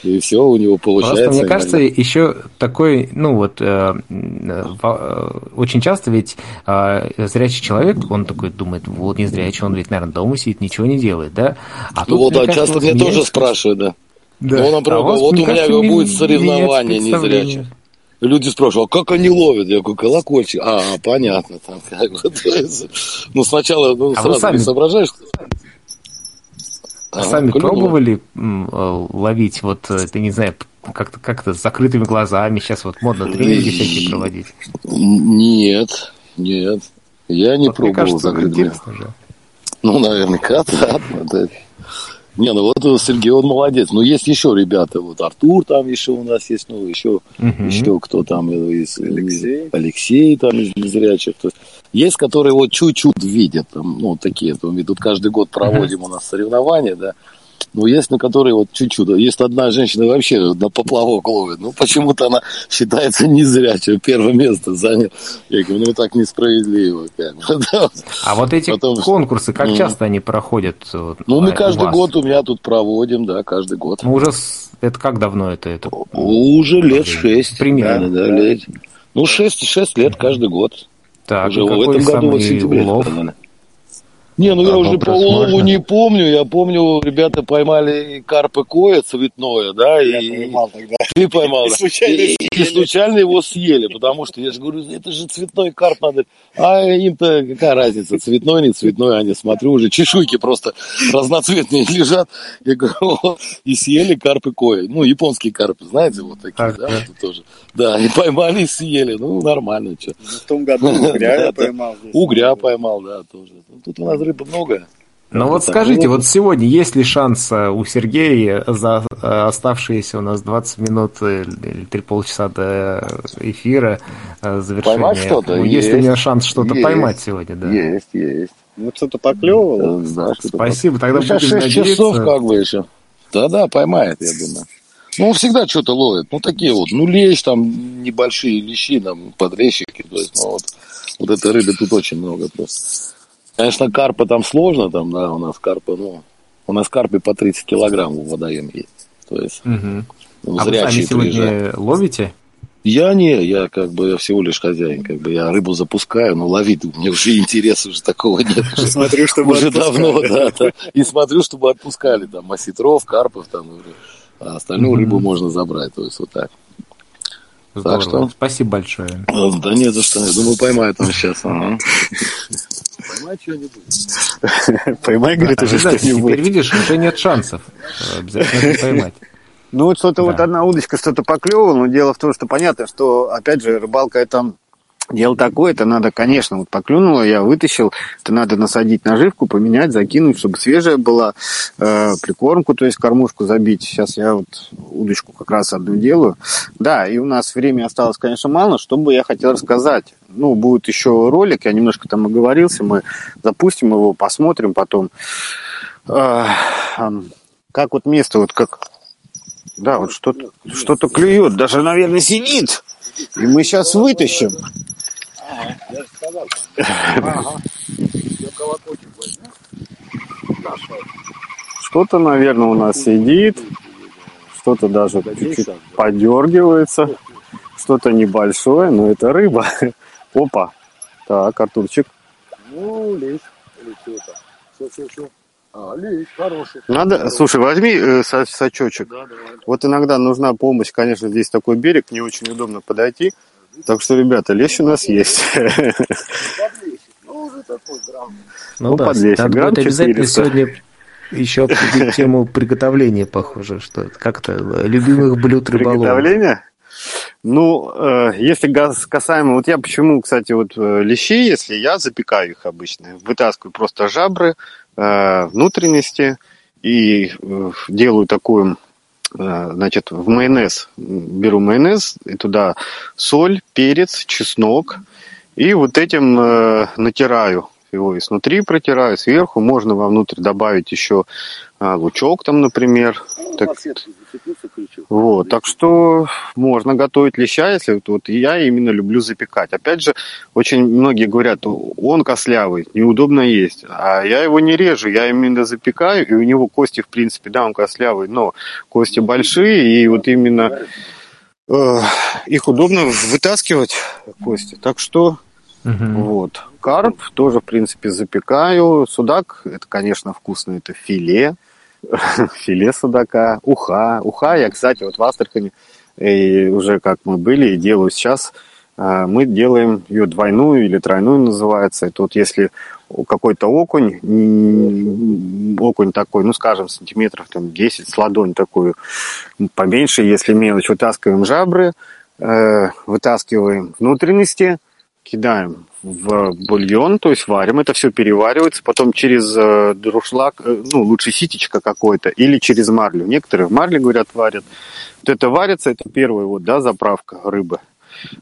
И все у него получается. Просто мне кажется, еще такой, ну вот, э, э, очень часто ведь э, зрячий человек, он такой думает, вот не зрячий, он ведь, наверное, дома сидит, ничего не делает, да? А тут, ну вот, а часто мне тоже спрашивают, да. Да. Ну, например, а вот у меня будет соревнование незрячих люди спрашивают, а как они ловят? Я говорю, колокольчик. А, понятно. Там, как бы, ну, сначала ну, а сразу сами... не соображаешь. А ага, сами пробовали э, ловить, вот, ты не знаю, как-то как с закрытыми глазами, сейчас вот модно тренинги всякие проводить? Нет, нет. Я не вот пробовал кажется, закрытыми. Ну, наверняка, да. Не, ну вот э, Сергей, он молодец. Но есть еще ребята, вот Артур там еще у нас есть, ну еще, uh-huh. еще кто там из Алексей, Алексей там из незрячих. То есть, есть, которые вот чуть-чуть видят, там, ну такие. То мы тут каждый год проводим uh-huh. у нас соревнования, да. Ну, есть на которые вот чуть-чуть. Есть одна женщина вообще на поплавок ловит. Ну, почему-то она считается не зря, что первое место занял. Я говорю, ну, так несправедливо. Как. А вот эти Потом... конкурсы, как часто они проходят? Ну, мы каждый год у меня тут проводим, да, каждый год. Ну, уже это как давно это? это? Уже лет шесть. Примерно. Да, да, лет. Ну, шесть, шесть лет каждый год. Так, уже в этом году вот в сентябре. Улов? Не, ну я уже по улову не помню. Я помню, ребята поймали карпа кое цветное, да, я и поймал тогда. ты поймал, да. и, и случайно его съели, потому что я же говорю, это же цветной карп надо. А им-то какая разница, цветной, не цветной, они смотрю уже чешуйки просто разноцветные лежат. Я говорю, и съели карпы кое. Ну, японские карпы, знаете, вот такие, так, да, да. Вот тоже. Да, и поймали и съели. Ну, нормально, что. Ну, в том году угря поймал. Угря поймал, да, тоже. Тут у нас рыбы много. Ну вот скажите, вот сегодня есть ли шанс э, у Сергея за э, оставшиеся у нас 20 минут э, или 3 полчаса до эфира завершения? Поймать что-то? Есть, есть у меня шанс что-то есть, поймать сегодня, да? Есть, есть. Ну что-то поклевывало? Да, что Спасибо, тогда ну, сейчас 6 надеяться. часов как бы еще. Да-да, поймает, я думаю. Ну, он всегда что-то ловит. Ну, такие вот, ну, лещ, там, небольшие лещи, там, подрезчики. То есть, ну, вот, вот этой рыбы тут очень много просто. Конечно, карпа там сложно, там, да, у нас карпа, ну, у нас карпы по 30 килограмм в водоеме есть. То есть, угу. ну, а вы сами сегодня приезжают. ловите? Я не, я как бы я всего лишь хозяин, как бы я рыбу запускаю, но ловить мне уже интереса уже такого нет. Смотрю, чтобы уже давно, да, да. И смотрю, чтобы отпускали там осетров, карпов, там, а остальную рыбу можно забрать, то есть вот так. Здорово. Так что... Спасибо большое. Да нет, за что. Я думаю, поймает он сейчас. Ага. Поймай что-нибудь. Поймай, говорит, уже что-нибудь. Теперь видишь, уже нет шансов. Обязательно поймать. Ну, вот что-то да. вот одна удочка что-то поклевала, но дело в том, что понятно, что, опять же, рыбалка это Дело такое, это надо, конечно, вот поклюнуло, я вытащил, это надо насадить наживку, поменять, закинуть, чтобы свежая была, э, прикормку, то есть кормушку забить. Сейчас я вот удочку как раз одну делаю. Да, и у нас времени осталось, конечно, мало, что бы я хотел рассказать. Ну, будет еще ролик, я немножко там оговорился, мы запустим его, посмотрим потом. Э, э, как вот место, вот как... Да, вот что-то что клюет, даже, наверное, сидит. И мы сейчас вытащим. Что-то, наверное, у нас сидит. Что-то даже чуть-чуть подергивается. Что-то небольшое, но это рыба. Опа. Так, Артурчик. Ну, лезь. Или что-то. Все, все, все. А, лещ, хороший. Надо, слушай, возьми э, сачочек. Да, давай. Вот иногда нужна помощь, конечно, здесь такой берег, не очень удобно подойти. Так что, ребята, лещ у нас есть. Ну, ну да, надо будет обязательно сегодня еще обсудить тему приготовления, похоже, что как-то любимых блюд рыболова. Приготовление? Ну, э, если касаемо, вот я почему, кстати, вот э, лещи, если я запекаю их обычно, вытаскиваю просто жабры, э, внутренности и э, делаю такую Э, значит, в майонез. Беру майонез, и туда соль, перец, чеснок, и вот этим э, натираю его изнутри протираю, сверху. Можно вовнутрь добавить еще а, лучок там, например. Ну, так, вот, так что можно готовить леща, если вот, вот я именно люблю запекать. Опять же, очень многие говорят, он кослявый, неудобно есть, а я его не режу, я именно запекаю, и у него кости, в принципе, да, он кослявый, но кости большие, и вот именно э, их удобно вытаскивать, кости. Так что Угу. Вот. Карп тоже, в принципе, запекаю. Судак, это, конечно, вкусно, это филе. филе судака. Уха. Уха я, кстати, вот в Астрахани, и уже как мы были, и делаю сейчас, а, мы делаем ее двойную или тройную называется. Это вот если какой-то окунь, окунь такой, ну, скажем, сантиметров там 10 с ладонь такую, поменьше, если мелочь, вытаскиваем жабры, э, вытаскиваем внутренности – кидаем в бульон, то есть варим, это все переваривается, потом через э, друшлаг, э, ну, лучше ситечко какое-то, или через марлю. Некоторые в марле, говорят, варят. Вот это варится, это первая вот, да, заправка рыбы.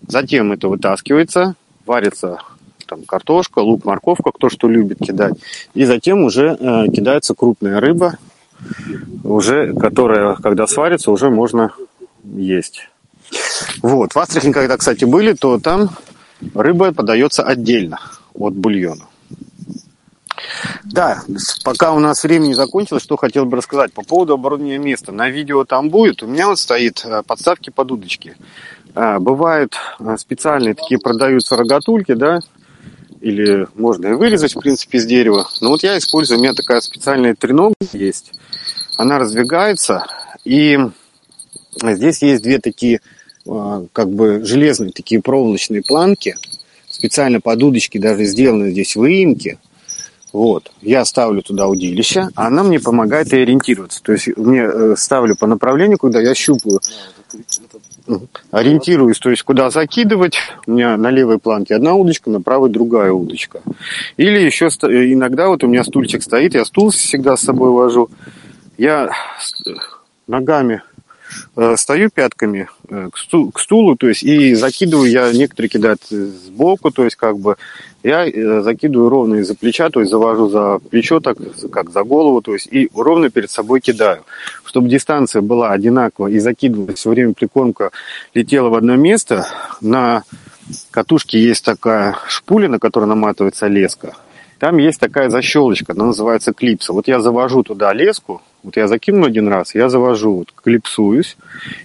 Затем это вытаскивается, варится там картошка, лук, морковка, кто что любит кидать. И затем уже э, кидается крупная рыба, уже, которая, когда сварится, уже можно есть. Вот. В Астрахани, когда, кстати, были, то там рыба подается отдельно от бульона. Да, пока у нас времени закончилось, что хотел бы рассказать по поводу оборудования места. На видео там будет. У меня вот стоит э, подставки под удочки. А, бывают э, специальные такие продаются рогатульки, да, или можно и вырезать, в принципе, из дерева. Но вот я использую, у меня такая специальная тренога есть. Она раздвигается, и здесь есть две такие, э, как бы, железные такие проволочные планки, специально под удочки даже сделаны здесь выемки – вот. Я ставлю туда удилище, а она мне помогает и ориентироваться. То есть мне э, ставлю по направлению, куда я щупаю. Ориентируюсь, то есть куда закидывать. У меня на левой планке одна удочка, на правой другая удочка. Или еще иногда вот у меня стульчик стоит, я стул всегда с собой вожу. Я ногами э, стою пятками э, к стулу, то есть и закидываю я, некоторые кидают сбоку, то есть как бы я э, закидываю ровно из-за плеча, то есть завожу за плечо, так как за голову, то есть и ровно перед собой кидаю. Чтобы дистанция была одинакова и закидывалась все время прикормка летела в одно место, на катушке есть такая шпуля, на которой наматывается леска. Там есть такая защелочка, она называется клипса. Вот я завожу туда леску, вот я закинул один раз, я завожу, вот, клипсуюсь,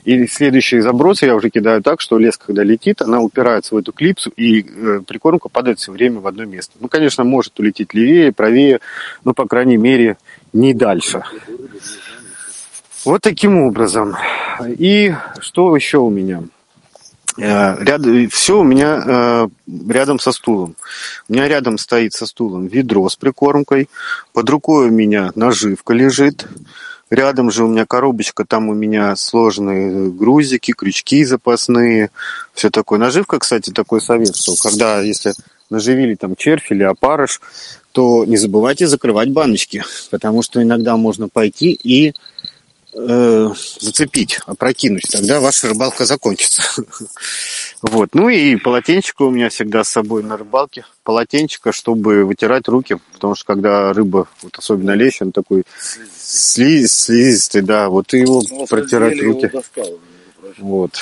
и следующие забросы я уже кидаю так, что леска, когда летит, она упирается в эту клипсу, и э, прикормка падает все время в одно место. Ну, конечно, может улететь левее, правее, но, по крайней мере, не дальше. Вот таким образом. И что еще у меня? Э, ряд, все у меня э, рядом со стулом. У меня рядом стоит со стулом ведро с прикормкой. Под рукой у меня наживка лежит. Рядом же у меня коробочка, там у меня сложные грузики, крючки запасные, все такое. Наживка, кстати, такой совет, что когда, если наживили там червь или опарыш, то не забывайте закрывать баночки, потому что иногда можно пойти и э, зацепить, опрокинуть, тогда ваша рыбалка закончится. Вот. Ну и полотенчика у меня всегда с собой на рыбалке. Полотенчика, чтобы вытирать руки, потому что когда рыба, вот особенно лещ, он такой слиз, слизистый, да, вот и его ну, протирать руки. Достал, вот.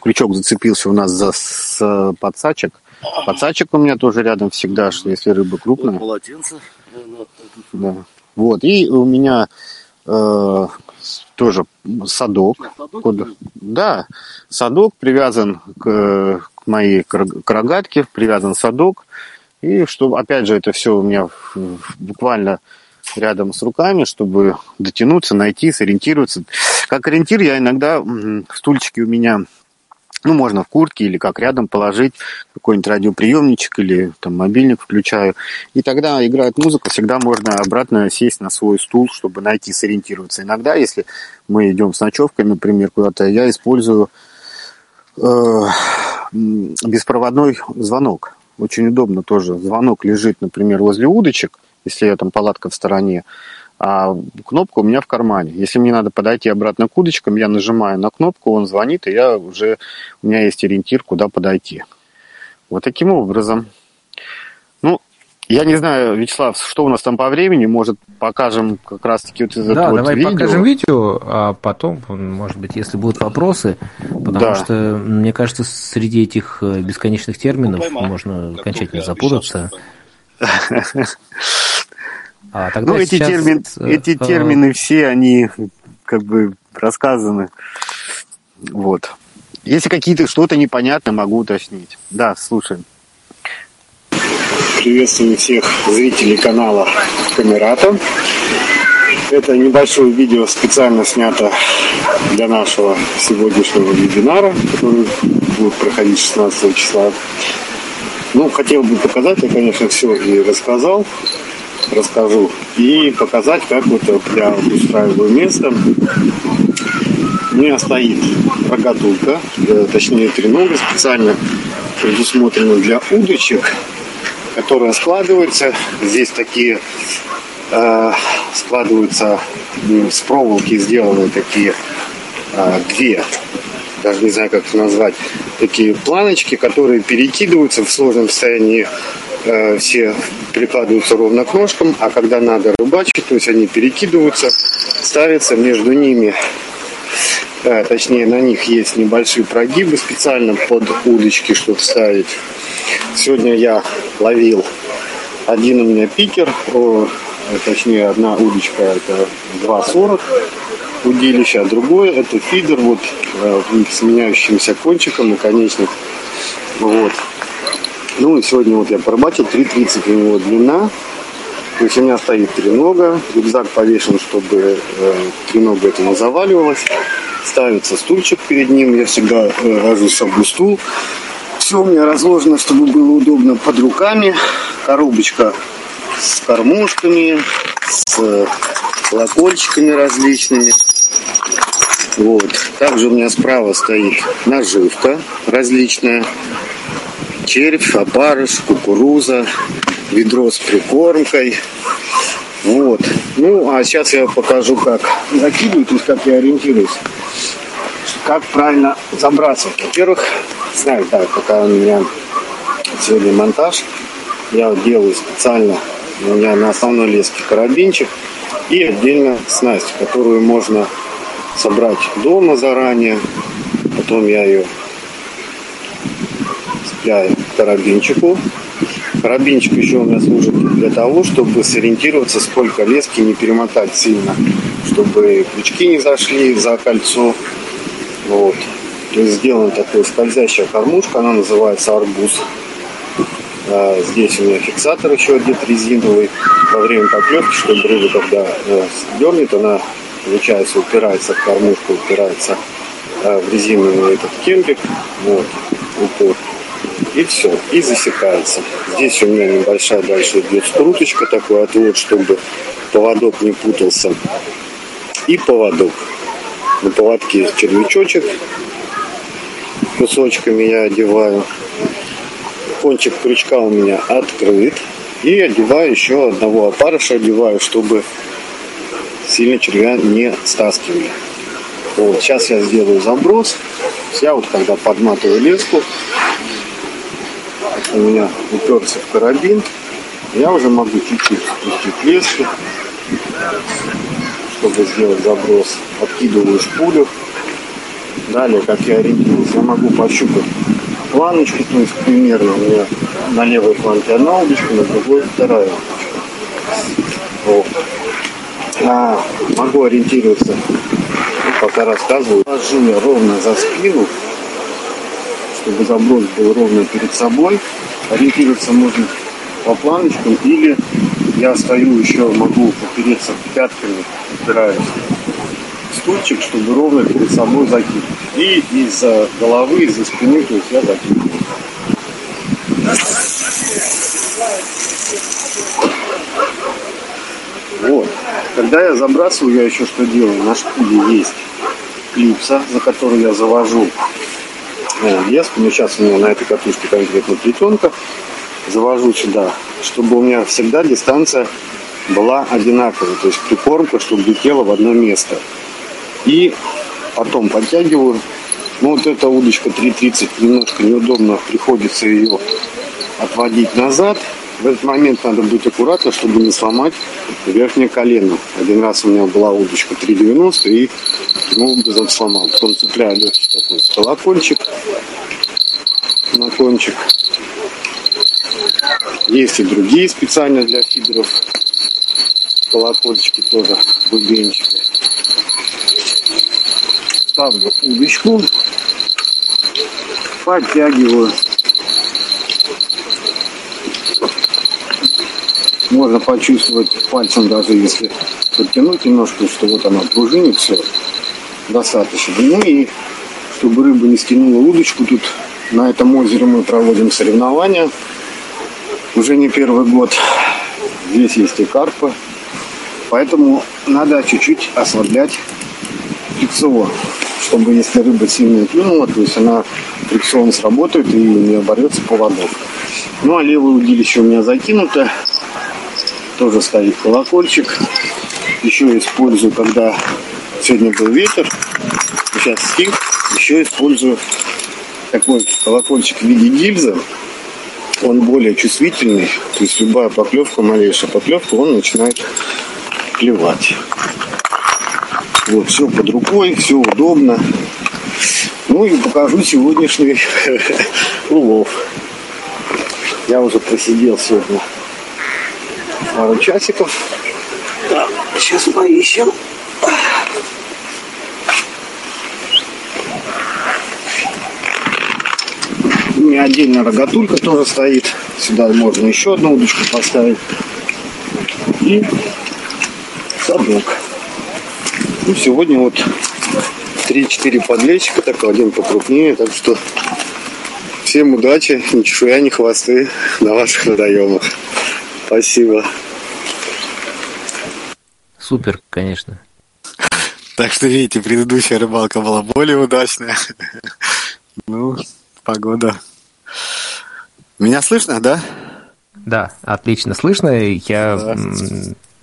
Крючок зацепился у нас за с, подсачек. Подсачек у меня тоже рядом всегда, что если рыба крупная. Вот полотенце. Да. Вот. И у меня э, тоже садок. Куда, да, садок привязан к, к моей к рогатке, привязан садок. И что, опять же, это все у меня буквально рядом с руками, чтобы дотянуться, найти, сориентироваться. Как ориентир я иногда стульчики у меня ну, можно в куртке или как рядом положить какой-нибудь радиоприемничек или там мобильник включаю. И тогда играет музыка, всегда можно обратно сесть на свой стул, чтобы найти, сориентироваться. Иногда, если мы идем с ночевкой, например, куда-то, я использую э, беспроводной звонок. Очень удобно тоже. Звонок лежит, например, возле удочек, если я там палатка в стороне а кнопка у меня в кармане. Если мне надо подойти обратно к удочкам, я нажимаю на кнопку, он звонит, и я уже, у меня есть ориентир, куда подойти. Вот таким образом. Ну, я не знаю, Вячеслав, что у нас там по времени, может, покажем как раз-таки вот это да, вот давай видео. покажем видео, а потом, может быть, если будут вопросы, потому да. что, мне кажется, среди этих э, бесконечных терминов ну, можно окончательно запутаться. А, тогда ну, эти, сейчас... термин, э, эти э, термины все, они как бы рассказаны. Вот. Если какие-то что-то непонятно, могу уточнить. Да, слушаем. Приветствую всех зрителей канала Камерата. Это небольшое видео специально снято для нашего сегодняшнего вебинара, который будет проходить 16 числа. Ну, хотел бы показать, я, конечно, все и рассказал расскажу. И показать, как вот я устраиваю место. У меня стоит рогатулька, э, точнее тренога специально предусмотрена для удочек, которая складывается. Здесь такие э, складываются с проволоки сделаны такие э, две даже не знаю, как это назвать, такие планочки, которые перекидываются в сложном состоянии э, все прикладываются ровно к ножкам, а когда надо рыбачить, то есть они перекидываются, ставятся между ними а, точнее на них есть небольшие прогибы специально под удочки, чтобы ставить. Сегодня я ловил один у меня пикер, о, точнее одна удочка это 2,40 удилища, а другое это фидер вот э, с меняющимся кончиком наконечник. Вот. Ну и сегодня вот я порыбачил 3,30 у него длина. То есть у меня стоит тренога, рюкзак повешен, чтобы э, тренога это не заваливалась. Ставится стульчик перед ним, я всегда э, вожу с стул. Все у меня разложено, чтобы было удобно под руками. Коробочка с кормушками, с э, колокольчиками различными. Вот. Также у меня справа стоит наживка различная. Червь, опарыш, кукуруза, ведро с прикормкой. Вот. Ну, а сейчас я покажу, как закидываю, то есть как я ориентируюсь. Как правильно забрасывать. Во-первых, знаю, да, пока у меня сегодня монтаж, я делаю специально, у меня на основной леске карабинчик и отдельно снасть, которую можно собрать дома заранее. Потом я ее цепляю к карабинчику. Карабинчик еще у меня служит для того, чтобы сориентироваться, сколько лески не перемотать сильно, чтобы крючки не зашли за кольцо. Вот. То есть сделана такая скользящая кормушка, она называется арбуз. А здесь у меня фиксатор еще одет резиновый во время поклевки, чтобы рыба, когда э, дернет, она получается, упирается в кормушку, упирается э, в резиновый этот кемпик, вот, упор. И все, и засекается. Здесь у меня небольшая дальше идет скруточка, такой отвод, чтобы поводок не путался. И поводок. На поводке червячочек кусочками я одеваю. Кончик крючка у меня открыт. И одеваю еще одного опарыша, одеваю, чтобы сильно червя не стаскивали. Вот, сейчас я сделаю заброс. Я вот когда подматываю леску, у меня уперся в карабин, я уже могу чуть-чуть спустить леску, чтобы сделать заброс. Откидываю шпулю. Далее, как я ориентируюсь, я могу пощупать планочку, то есть примерно у меня на левой планке одна удочка, на другой вторая. Вот а, могу ориентироваться, пока рассказываю. Ложу я ровно за спину, чтобы заброс был ровно перед собой. Ориентироваться можно по планочкам или я стою еще, могу попереться пятками, упираюсь стульчик, чтобы ровно перед собой закинуть. И из-за головы, из-за спины, то есть я закидываю. Вот. Когда я забрасываю, я еще что делаю? На шпуле есть клипса, за которую я завожу леску. Ну, сейчас у меня на этой катушке конкретно плетенка. Завожу сюда, чтобы у меня всегда дистанция была одинаковая. То есть прикормка, чтобы летела в одно место. И потом подтягиваю. Ну, вот эта удочка 3.30 немножко неудобно приходится ее отводить назад. В этот момент надо быть аккуратно, чтобы не сломать верхнее колено. Один раз у меня была удочка 3,90 и таким образом сломал. Потом цепляю легкий такой колокольчик на кончик. Есть и другие специально для фидеров колокольчики тоже, бубенчики. Ставлю удочку, подтягиваю можно почувствовать пальцем, даже если подтянуть немножко, что вот она пружинит, все достаточно. Ну и чтобы рыба не стянула удочку, тут на этом озере мы проводим соревнования. Уже не первый год. Здесь есть и карпы. Поэтому надо чуть-чуть ослаблять фрикцион, чтобы если рыба сильно клюнула, то есть она фрикцион сработает и не оборвется поводок. Ну а левое удилище у меня закинуто тоже стоит колокольчик. Еще использую, когда сегодня был ветер, сейчас стих, еще использую такой колокольчик в виде гильза. он более чувствительный. То есть любая поклевка, малейшая поклевка, он начинает клевать. Вот, все под рукой, все удобно. Ну и покажу сегодняшний улов. Я уже просидел сегодня пару часиков. Так, сейчас поищем. У меня отдельно рогатулька тоже стоит. Сюда можно еще одну удочку поставить. И садок. Ну, сегодня вот 3-4 подлещика, так один покрупнее, так что всем удачи, ни чешуя, ни хвосты на ваших водоемах. Спасибо. Супер, конечно. Так что, видите, предыдущая рыбалка была более удачная. Ну, погода. Меня слышно, да? Да, отлично слышно. Я, да.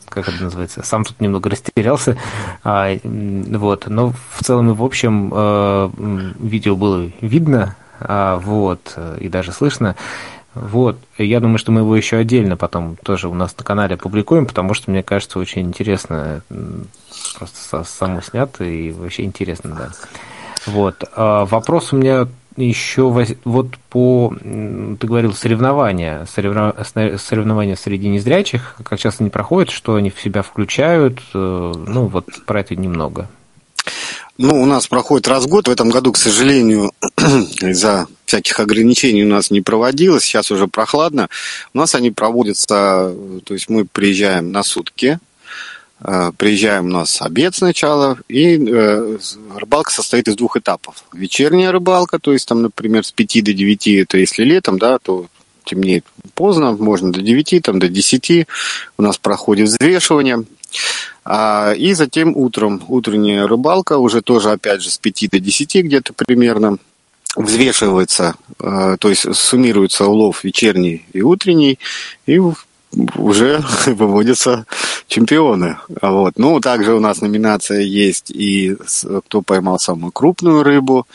как это называется, сам тут немного растерялся. А, вот, но в целом и в общем э, видео было видно, а, вот, и даже слышно. Вот, я думаю, что мы его еще отдельно потом тоже у нас на канале опубликуем, потому что, мне кажется, очень интересно, просто само снято и вообще интересно, да. Вот, а вопрос у меня еще вот по, ты говорил, соревнования, соревнования среди незрячих, как часто они проходят, что они в себя включают, э, ну вот про это немного. Ну, у нас проходит раз в год. В этом году, к сожалению, из-за всяких ограничений у нас не проводилось. Сейчас уже прохладно. У нас они проводятся, то есть мы приезжаем на сутки, э, приезжаем у нас обед сначала, и э, рыбалка состоит из двух этапов. Вечерняя рыбалка, то есть там, например, с 5 до 9, это если летом, да, то темнеет поздно, можно до 9, там, до 10. У нас проходит взвешивание. А, и затем утром, утренняя рыбалка, уже тоже опять же с 5 до 10 где-то примерно, взвешивается, а, то есть суммируется улов вечерний и утренний, и уже выводятся чемпионы. Вот. Ну, также у нас номинация есть и кто поймал самую крупную рыбу.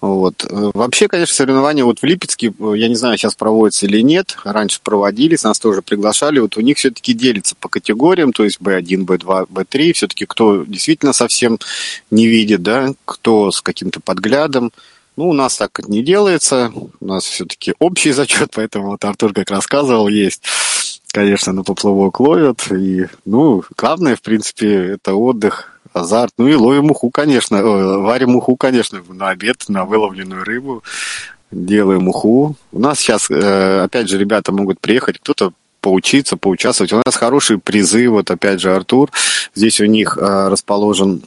Вот. Вообще, конечно, соревнования вот в Липецке, я не знаю, сейчас проводятся или нет, раньше проводились, нас тоже приглашали, вот у них все-таки делится по категориям, то есть B1, B2, B3, все-таки кто действительно совсем не видит, да, кто с каким-то подглядом, ну, у нас так не делается, у нас все-таки общий зачет, поэтому вот Артур как рассказывал, есть, конечно, на поплавок ловят, и, ну, главное, в принципе, это отдых, азарт. Ну и ловим муху, конечно, варим муху, конечно, на обед, на выловленную рыбу. Делаем муху. У нас сейчас, э, опять же, ребята могут приехать, кто-то поучиться, поучаствовать. У нас хорошие призы, вот опять же Артур, здесь у них э, расположен,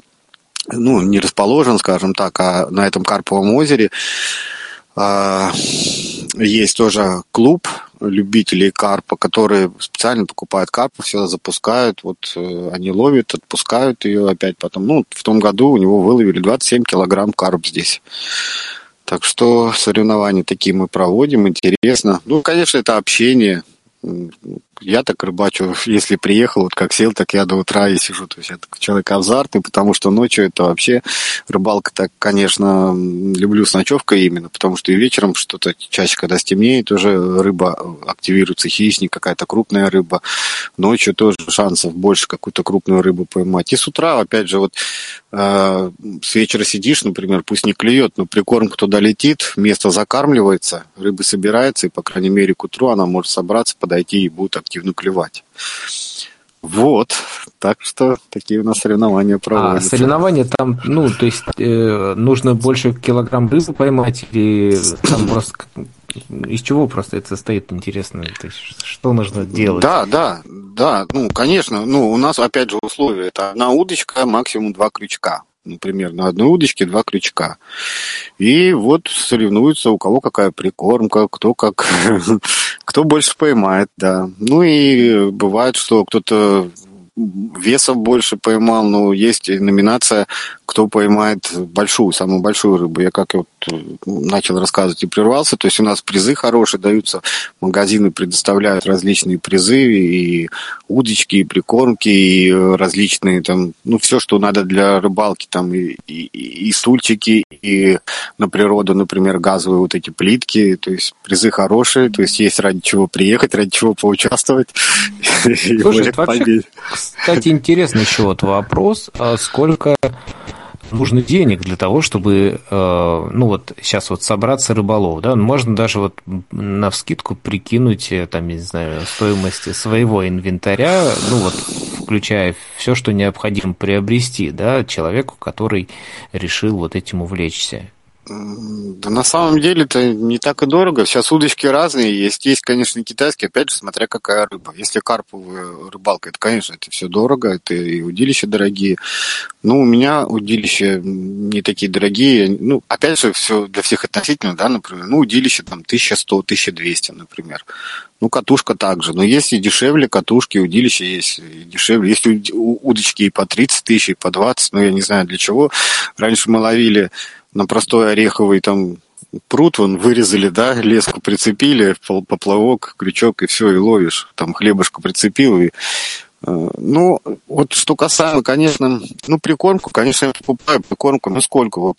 ну, не расположен, скажем так, а на этом Карповом озере а, есть тоже клуб любителей карпа, которые специально покупают карпу, все запускают, вот э, они ловят, отпускают ее опять потом. Ну, в том году у него выловили 27 килограмм карп здесь. Так что соревнования такие мы проводим, интересно. Ну, конечно, это общение, я так рыбачу, если приехал, вот как сел, так я до утра и сижу. То есть я такой человек азартный, потому что ночью это вообще рыбалка так, конечно, люблю с ночевкой именно, потому что и вечером что-то чаще, когда стемнеет, уже рыба активируется, хищник, какая-то крупная рыба. Ночью тоже шансов больше какую-то крупную рыбу поймать. И с утра, опять же, вот э, с вечера сидишь, например, пусть не клюет, но прикорм туда летит, место закармливается, рыба собирается, и, по крайней мере, к утру она может собраться, подойти и будет активно клевать. Вот, так что такие у нас соревнования а, проводятся. А соревнования там, ну, то есть э, нужно больше килограмм рыбы поймать или там просто из чего просто это состоит, интересно, то есть, что нужно делать? Да, да, да, ну, конечно, ну, у нас, опять же, условия, это одна удочка, максимум два крючка например, на одной удочке два крючка. И вот соревнуются, у кого какая прикормка, кто как, кто больше поймает, да. Ну и бывает, что кто-то весов больше поймал, но есть номинация, кто поймает большую, самую большую рыбу. Я как вот начал рассказывать и прервался. То есть у нас призы хорошие даются, магазины предоставляют различные призы, и удочки, и прикормки, и различные там, ну, все, что надо для рыбалки, там, и, и, и стульчики, и на природу, например, газовые вот эти плитки, то есть призы хорошие, то есть есть ради чего приехать, ради чего поучаствовать. Слушай, вообще, кстати, интересный еще вот вопрос, а сколько нужно денег для того, чтобы, э, ну вот сейчас вот собраться рыболов, да, можно даже вот на вскидку прикинуть, э, там, не знаю, стоимость своего инвентаря, ну вот включая все, что необходимо приобрести, да, человеку, который решил вот этим увлечься. Да на самом деле это не так и дорого. Сейчас удочки разные есть. Есть, конечно, китайские, опять же, смотря какая рыба. Если карповая рыбалка, это, конечно, это все дорого, это и удилища дорогие. Ну, у меня удилища не такие дорогие. Ну, опять же, все для всех относительно, да, например. Ну, удилище там 1100-1200, например. Ну, катушка также. Но есть и дешевле катушки, удилища есть и дешевле. Есть удочки и по 30 тысяч, и по 20, ну, я не знаю для чего. Раньше мы ловили на простой ореховый там пруд, вон вырезали, да, леску прицепили, поплавок, крючок, и все, и ловишь. Там хлебушку прицепил, и э, ну, вот что касаемо, конечно, ну, прикормку, конечно, я покупаю прикормку, ну, сколько вот.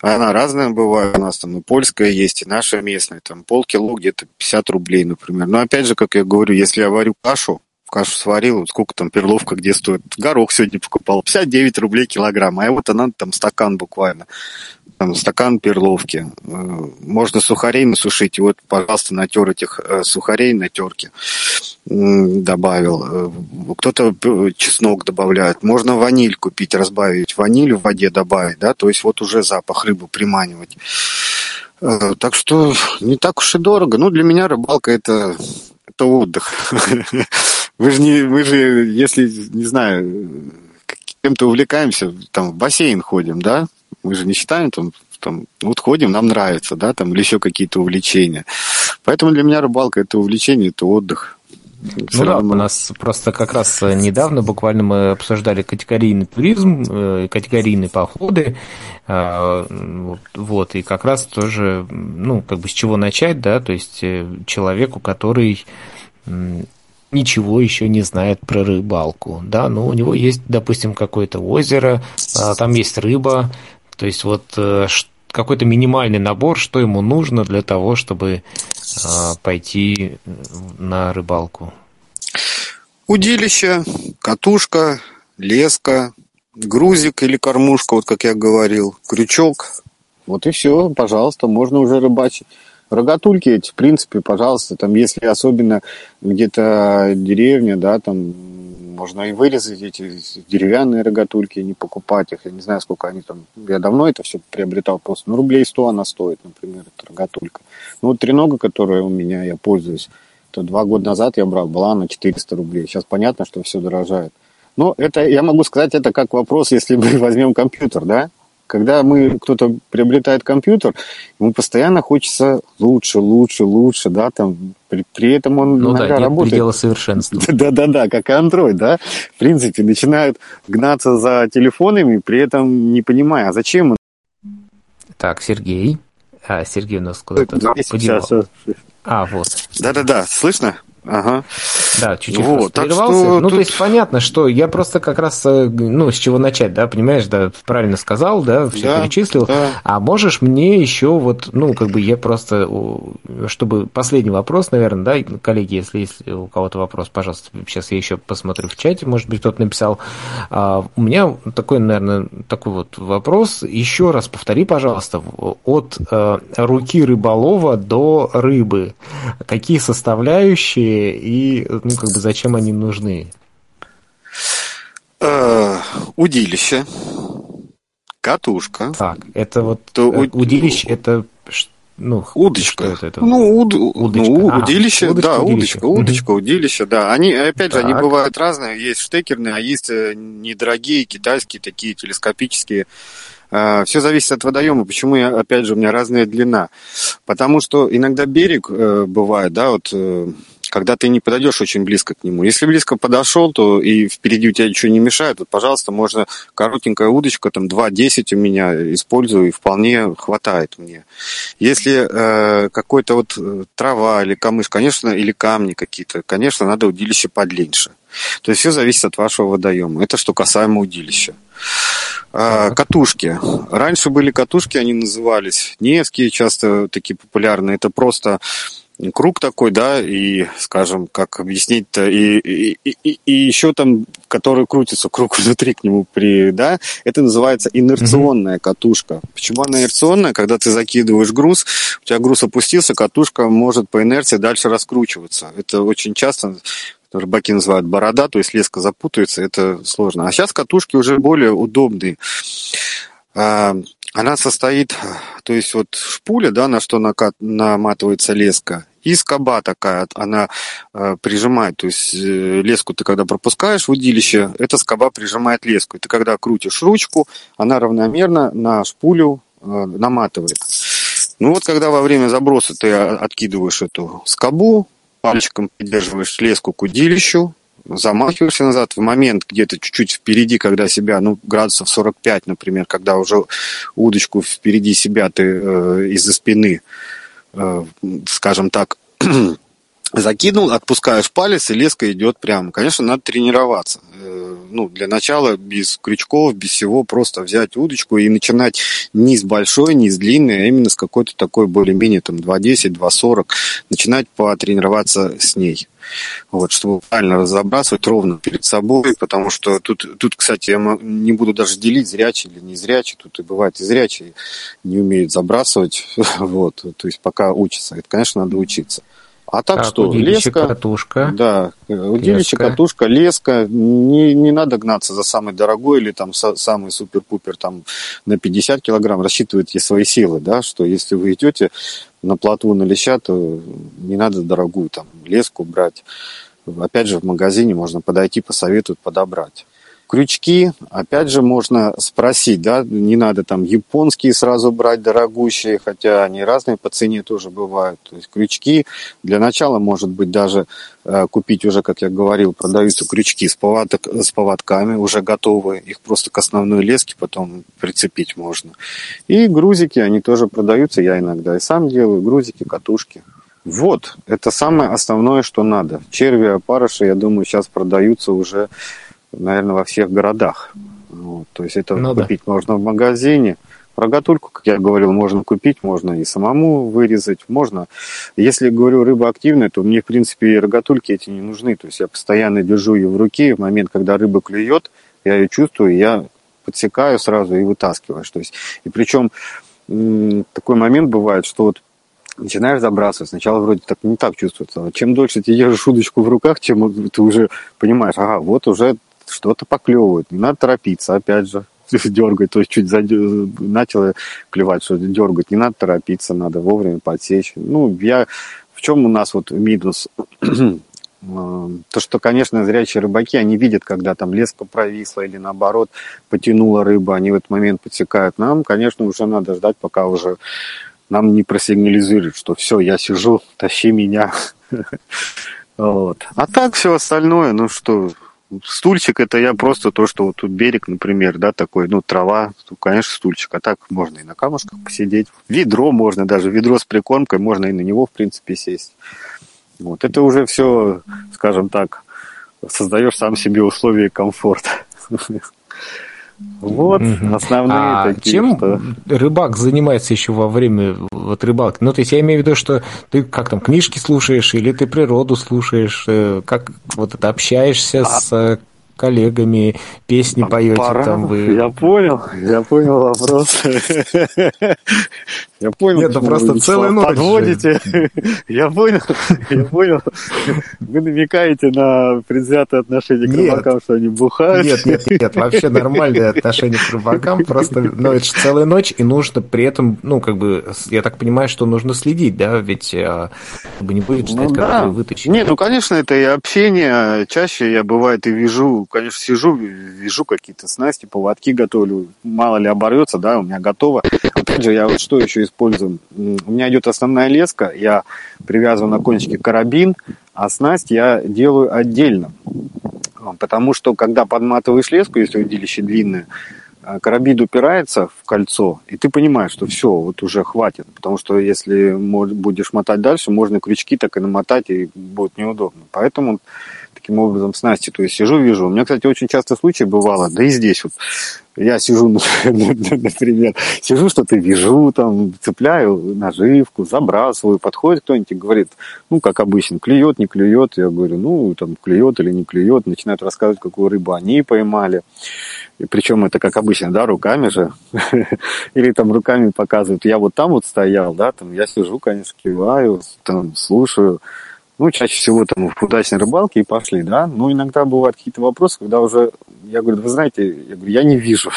Она разная бывает, у нас там и польская есть, и наша местная, там полкило где-то 50 рублей, например. Но опять же, как я говорю, если я варю кашу, кашу сварил, сколько там перловка где стоит. Горох сегодня покупал, 59 рублей килограмм, а вот она там стакан буквально там, стакан перловки. Э, можно сухарей насушить. Вот, пожалуйста, натер этих э, сухарей на терке добавил. Э, кто-то чеснок добавляет. Можно ваниль купить, разбавить. Ваниль в воде добавить, да, то есть вот уже запах рыбы приманивать. Так что не так уж и дорого. Ну, для меня рыбалка это, это отдых. Вы же, не, вы же, если, не знаю, кем-то увлекаемся, там в бассейн ходим, да, мы же не считаем там, там вот ходим, нам нравится, да, там, или еще какие-то увлечения. Поэтому для меня рыбалка это увлечение, это отдых. Все ну равно. да, у нас просто как раз недавно буквально мы обсуждали категорийный туризм, э, категорийные походы, а, вот, и как раз тоже, ну, как бы с чего начать, да, то есть э, человеку, который ничего еще не знает про рыбалку, да, но у него есть, допустим, какое-то озеро, а, там есть рыба, то есть вот э, какой-то минимальный набор, что ему нужно для того, чтобы а, пойти на рыбалку. Удилище, катушка, леска, грузик или кормушка, вот как я говорил, крючок. Вот и все, пожалуйста, можно уже рыбачить. Рогатульки эти, в принципе, пожалуйста, там, если особенно где-то деревня, да, там можно и вырезать эти деревянные рогатульки, не покупать их. Я не знаю, сколько они там... Я давно это все приобретал просто. Ну, рублей 100 она стоит, например, эта рогатулька. Ну, вот тренога, которая у меня, я пользуюсь, то два года назад я брал, была на 400 рублей. Сейчас понятно, что все дорожает. Но это, я могу сказать, это как вопрос, если мы возьмем компьютер, да? Когда мы, кто-то приобретает компьютер, ему постоянно хочется лучше, лучше, лучше, да, там, при, при этом он ну, иногда да, работает. предела совершенства. Да-да-да, как и Android, да, в принципе, начинают гнаться за телефонами, при этом не понимая, а зачем он. Так, Сергей. А, Сергей у нас куда-то подевал. А, вот. Да-да-да, слышно? Ага. Да, чуть-чуть вот, прервался. Что ну, тут... то есть понятно, что я просто как раз, э, ну, с чего начать, да, понимаешь, да, правильно сказал, да, все да, перечислил. Да. А можешь мне еще вот, ну, как бы я просто, чтобы последний вопрос, наверное, да, коллеги, если, если у кого-то вопрос, пожалуйста, сейчас я еще посмотрю в чате, может быть, кто-то написал. А, у меня такой, наверное, такой вот вопрос. Еще раз повтори, пожалуйста, от э, руки рыболова до рыбы. Какие составляющие и ну, как бы зачем они нужны? Э, удилище, катушка. Так, это вот То, э, удилище, это ну, удочка. это, это? Ну, уд, удочка. ну ага. удилище, удочка, да, удилище. удочка, удочка, удилище, да. Они, опять так. же, они бывают разные. Есть штекерные, а есть э, недорогие китайские такие телескопические. Все зависит от водоема. Почему, я, опять же, у меня разная длина. Потому что иногда берег бывает, да, вот когда ты не подойдешь очень близко к нему. Если близко подошел, то и впереди у тебя ничего не мешает, то, пожалуйста, можно коротенькая удочка, там 2.10 у меня использую, и вполне хватает мне. Если э, какой-то вот э, трава или камыш, конечно, или камни какие-то, конечно, надо удилище подлиннее. То есть все зависит от вашего водоема. Это что касаемо удилища. А, катушки. Раньше были катушки, они назывались Невские, часто такие популярные. Это просто круг такой, да, и, скажем, как объяснить-то, и, и, и, и еще там, который крутится, круг внутри к нему при, да, это называется инерционная mm-hmm. катушка. Почему она инерционная? Когда ты закидываешь груз, у тебя груз опустился, катушка может по инерции дальше раскручиваться. Это очень часто рыбаки называют борода, то есть леска запутается, это сложно. А сейчас катушки уже более удобные. А, она состоит, то есть вот шпуля, да, на что наматывается леска, и скоба такая, она э, прижимает, то есть э, леску ты когда пропускаешь в удилище, эта скоба прижимает леску. И ты когда крутишь ручку, она равномерно на шпулю э, наматывает. Ну вот когда во время заброса ты откидываешь эту скобу, пальчиком придерживаешь леску к удилищу, замахиваешься назад в момент где-то чуть-чуть впереди, когда себя, ну, градусов 45, например, когда уже удочку впереди себя ты э, из-за спины, скажем так, закинул, отпускаешь палец, и леска идет прямо. Конечно, надо тренироваться. Э, ну, для начала без крючков, без всего, просто взять удочку и начинать не с большой, не с длинной, а именно с какой-то такой более-менее там 2.10, 2.40, начинать потренироваться с ней. Вот, чтобы правильно разобрасывать ровно перед собой, потому что тут, тут, кстати, я не буду даже делить, зрячий или не зрячий, тут и бывает и зрячий не умеет забрасывать, вот, то есть пока учится, это, конечно, надо учиться. А так, так что, леска, катушка. Да, удилище, леска. катушка, леска. Не, не надо гнаться за самый дорогой или там самый супер-пупер там на 50 килограмм. Рассчитывайте свои силы, да, что если вы идете на плотву на леща, то не надо дорогую там леску брать. Опять же, в магазине можно подойти, посоветуют подобрать. Крючки, опять же, можно спросить, да, не надо там японские сразу брать дорогущие, хотя они разные по цене тоже бывают. То есть крючки для начала, может быть, даже э, купить уже, как я говорил, продаются крючки с, поводок, с поводками, уже готовые, их просто к основной леске потом прицепить можно. И грузики, они тоже продаются, я иногда и сам делаю, грузики, катушки. Вот, это самое основное, что надо. Черви, опарыши, я думаю, сейчас продаются уже наверное, во всех городах. Вот, то есть это ну, купить да. можно в магазине. Рогатульку, как я говорил, можно купить, можно и самому вырезать, можно. Если говорю рыба активная, то мне, в принципе, и рогатульки эти не нужны. То есть я постоянно держу ее в руке, в момент, когда рыба клюет, я ее чувствую, я подсекаю сразу и вытаскиваешь. То есть, и причем такой момент бывает, что вот начинаешь забрасывать. Сначала вроде так не так чувствуется. А чем дольше ты держишь удочку в руках, чем ты уже понимаешь, ага, вот уже что-то поклевывает, не надо торопиться, опять же, дергать, то есть чуть зад... начало клевать, что дергать, не надо торопиться, надо вовремя подсечь. Ну, я, в чем у нас вот минус? То, что, конечно, зрячие рыбаки, они видят, когда там леска провисла или наоборот потянула рыба, они в этот момент подсекают. Нам, конечно, уже надо ждать, пока уже нам не просигнализируют, что все, я сижу, тащи меня. Вот. А так все остальное, ну что, Стульчик это я просто то, что вот тут берег, например, да, такой, ну, трава, ну, конечно, стульчик. А так можно и на камушках посидеть. Ведро можно даже, ведро с прикормкой, можно и на него, в принципе, сесть. Вот, это уже все, скажем так, создаешь сам себе условия комфорта. Вот основные а такие. Чем что... рыбак занимается еще во время вот рыбалки? Ну, то есть я имею в виду, что ты как там книжки слушаешь или ты природу слушаешь, э, как вот это общаешься а... с коллегами, песни поете Пора. там вы. Я понял, я понял вопрос. Я понял, Нет, это просто целая ночь. Подводите. Я понял, я понял. Вы намекаете на предвзятые отношения к рыбакам, что они бухают. Нет, нет, нет, вообще нормальные отношения к рыбакам. Просто, ну, это же целая ночь, и нужно при этом, ну, как бы, я так понимаю, что нужно следить, да, ведь а, бы не будет ждать, ну, когда да. вы вытащите. Нет, ну, конечно, это и общение. Чаще я, бывает, и вижу конечно, сижу, вижу какие-то снасти, поводки готовлю. Мало ли оборвется, да, у меня готово. Опять же, я вот что еще использую? У меня идет основная леска, я привязываю на кончике карабин, а снасть я делаю отдельно. Потому что, когда подматываешь леску, если удилище длинное, а, карабин упирается в кольцо, и ты понимаешь, что все, вот уже хватит. Потому что если будешь мотать дальше, можно крючки так и намотать, и будет неудобно. Поэтому таким образом снасти. То есть сижу, вижу. У меня, кстати, очень часто случаи бывало, да и здесь вот. Я сижу, например, сижу, что-то вяжу, там, цепляю наживку, забрасываю, подходит кто-нибудь и говорит, ну, как обычно, клюет, не клюет. Я говорю, ну, там, клюет или не клюет. Начинают рассказывать, какую рыбу они поймали. И причем это, как обычно, да, руками же. или там руками показывают. Я вот там вот стоял, да, там, я сижу, конечно, киваю, там, слушаю ну, чаще всего там в удачной рыбалке и пошли, да. Но иногда бывают какие-то вопросы, когда уже, я говорю, вы знаете, я говорю, я не вижу.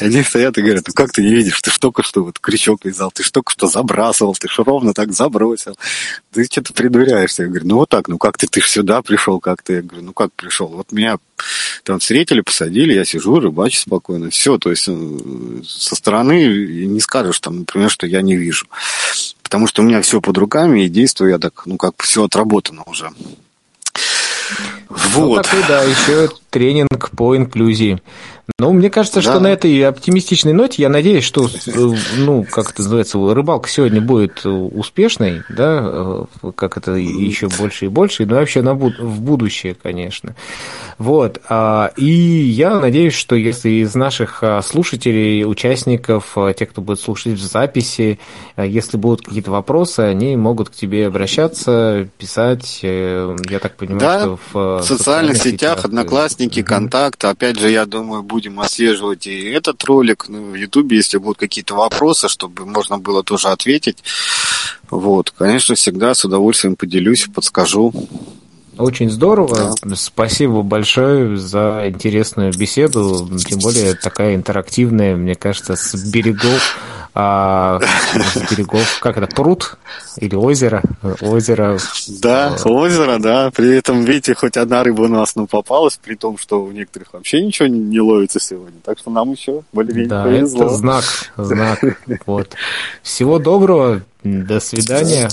Они стоят и говорят, ну как ты не видишь, ты ж только что вот крючок вязал, ты ж только что забрасывал, ты ж ровно так забросил. Ты что-то придуряешься. Я говорю, ну вот так, ну как ты, ты ж сюда пришел, как ты? Я говорю, ну как пришел? Вот меня там встретили, посадили, я сижу, рыбачу спокойно. Все, то есть э, со стороны не скажешь, там, например, что я не вижу потому что у меня все под руками, и действую я так, ну, как все отработано уже. Вот. Ну, такой, да, еще тренинг по инклюзии. Ну, мне кажется, что да. на этой оптимистичной ноте, я надеюсь, что, э, ну, как это называется, рыбалка сегодня будет успешной, да, э, как это еще больше и больше, ну, вообще на, в будущее, конечно. Вот, а, и я надеюсь, что если из наших а, слушателей, участников, а, тех, кто будет слушать в записи, если будут какие-то вопросы, они могут к тебе обращаться, писать, э, я так понимаю, да, что в социальных сетях, Одноклассники, Контакт, опять же, я думаю, будем отслеживать и этот ролик ну, в Ютубе, если будут какие-то вопросы, чтобы можно было тоже ответить. Вот, конечно, всегда с удовольствием поделюсь, подскажу. Очень здорово. Да. Спасибо большое за интересную беседу. Тем более такая интерактивная, мне кажется, с берегов а, берегов, как это, пруд или озеро? Озеро. Да, э, озеро, да. При этом, видите, хоть одна рыба у нас ну, попалась, при том, что у некоторых вообще ничего не, не ловится сегодня. Так что нам еще более-менее да, повезло. это знак, знак. Вот. Всего доброго, до свидания.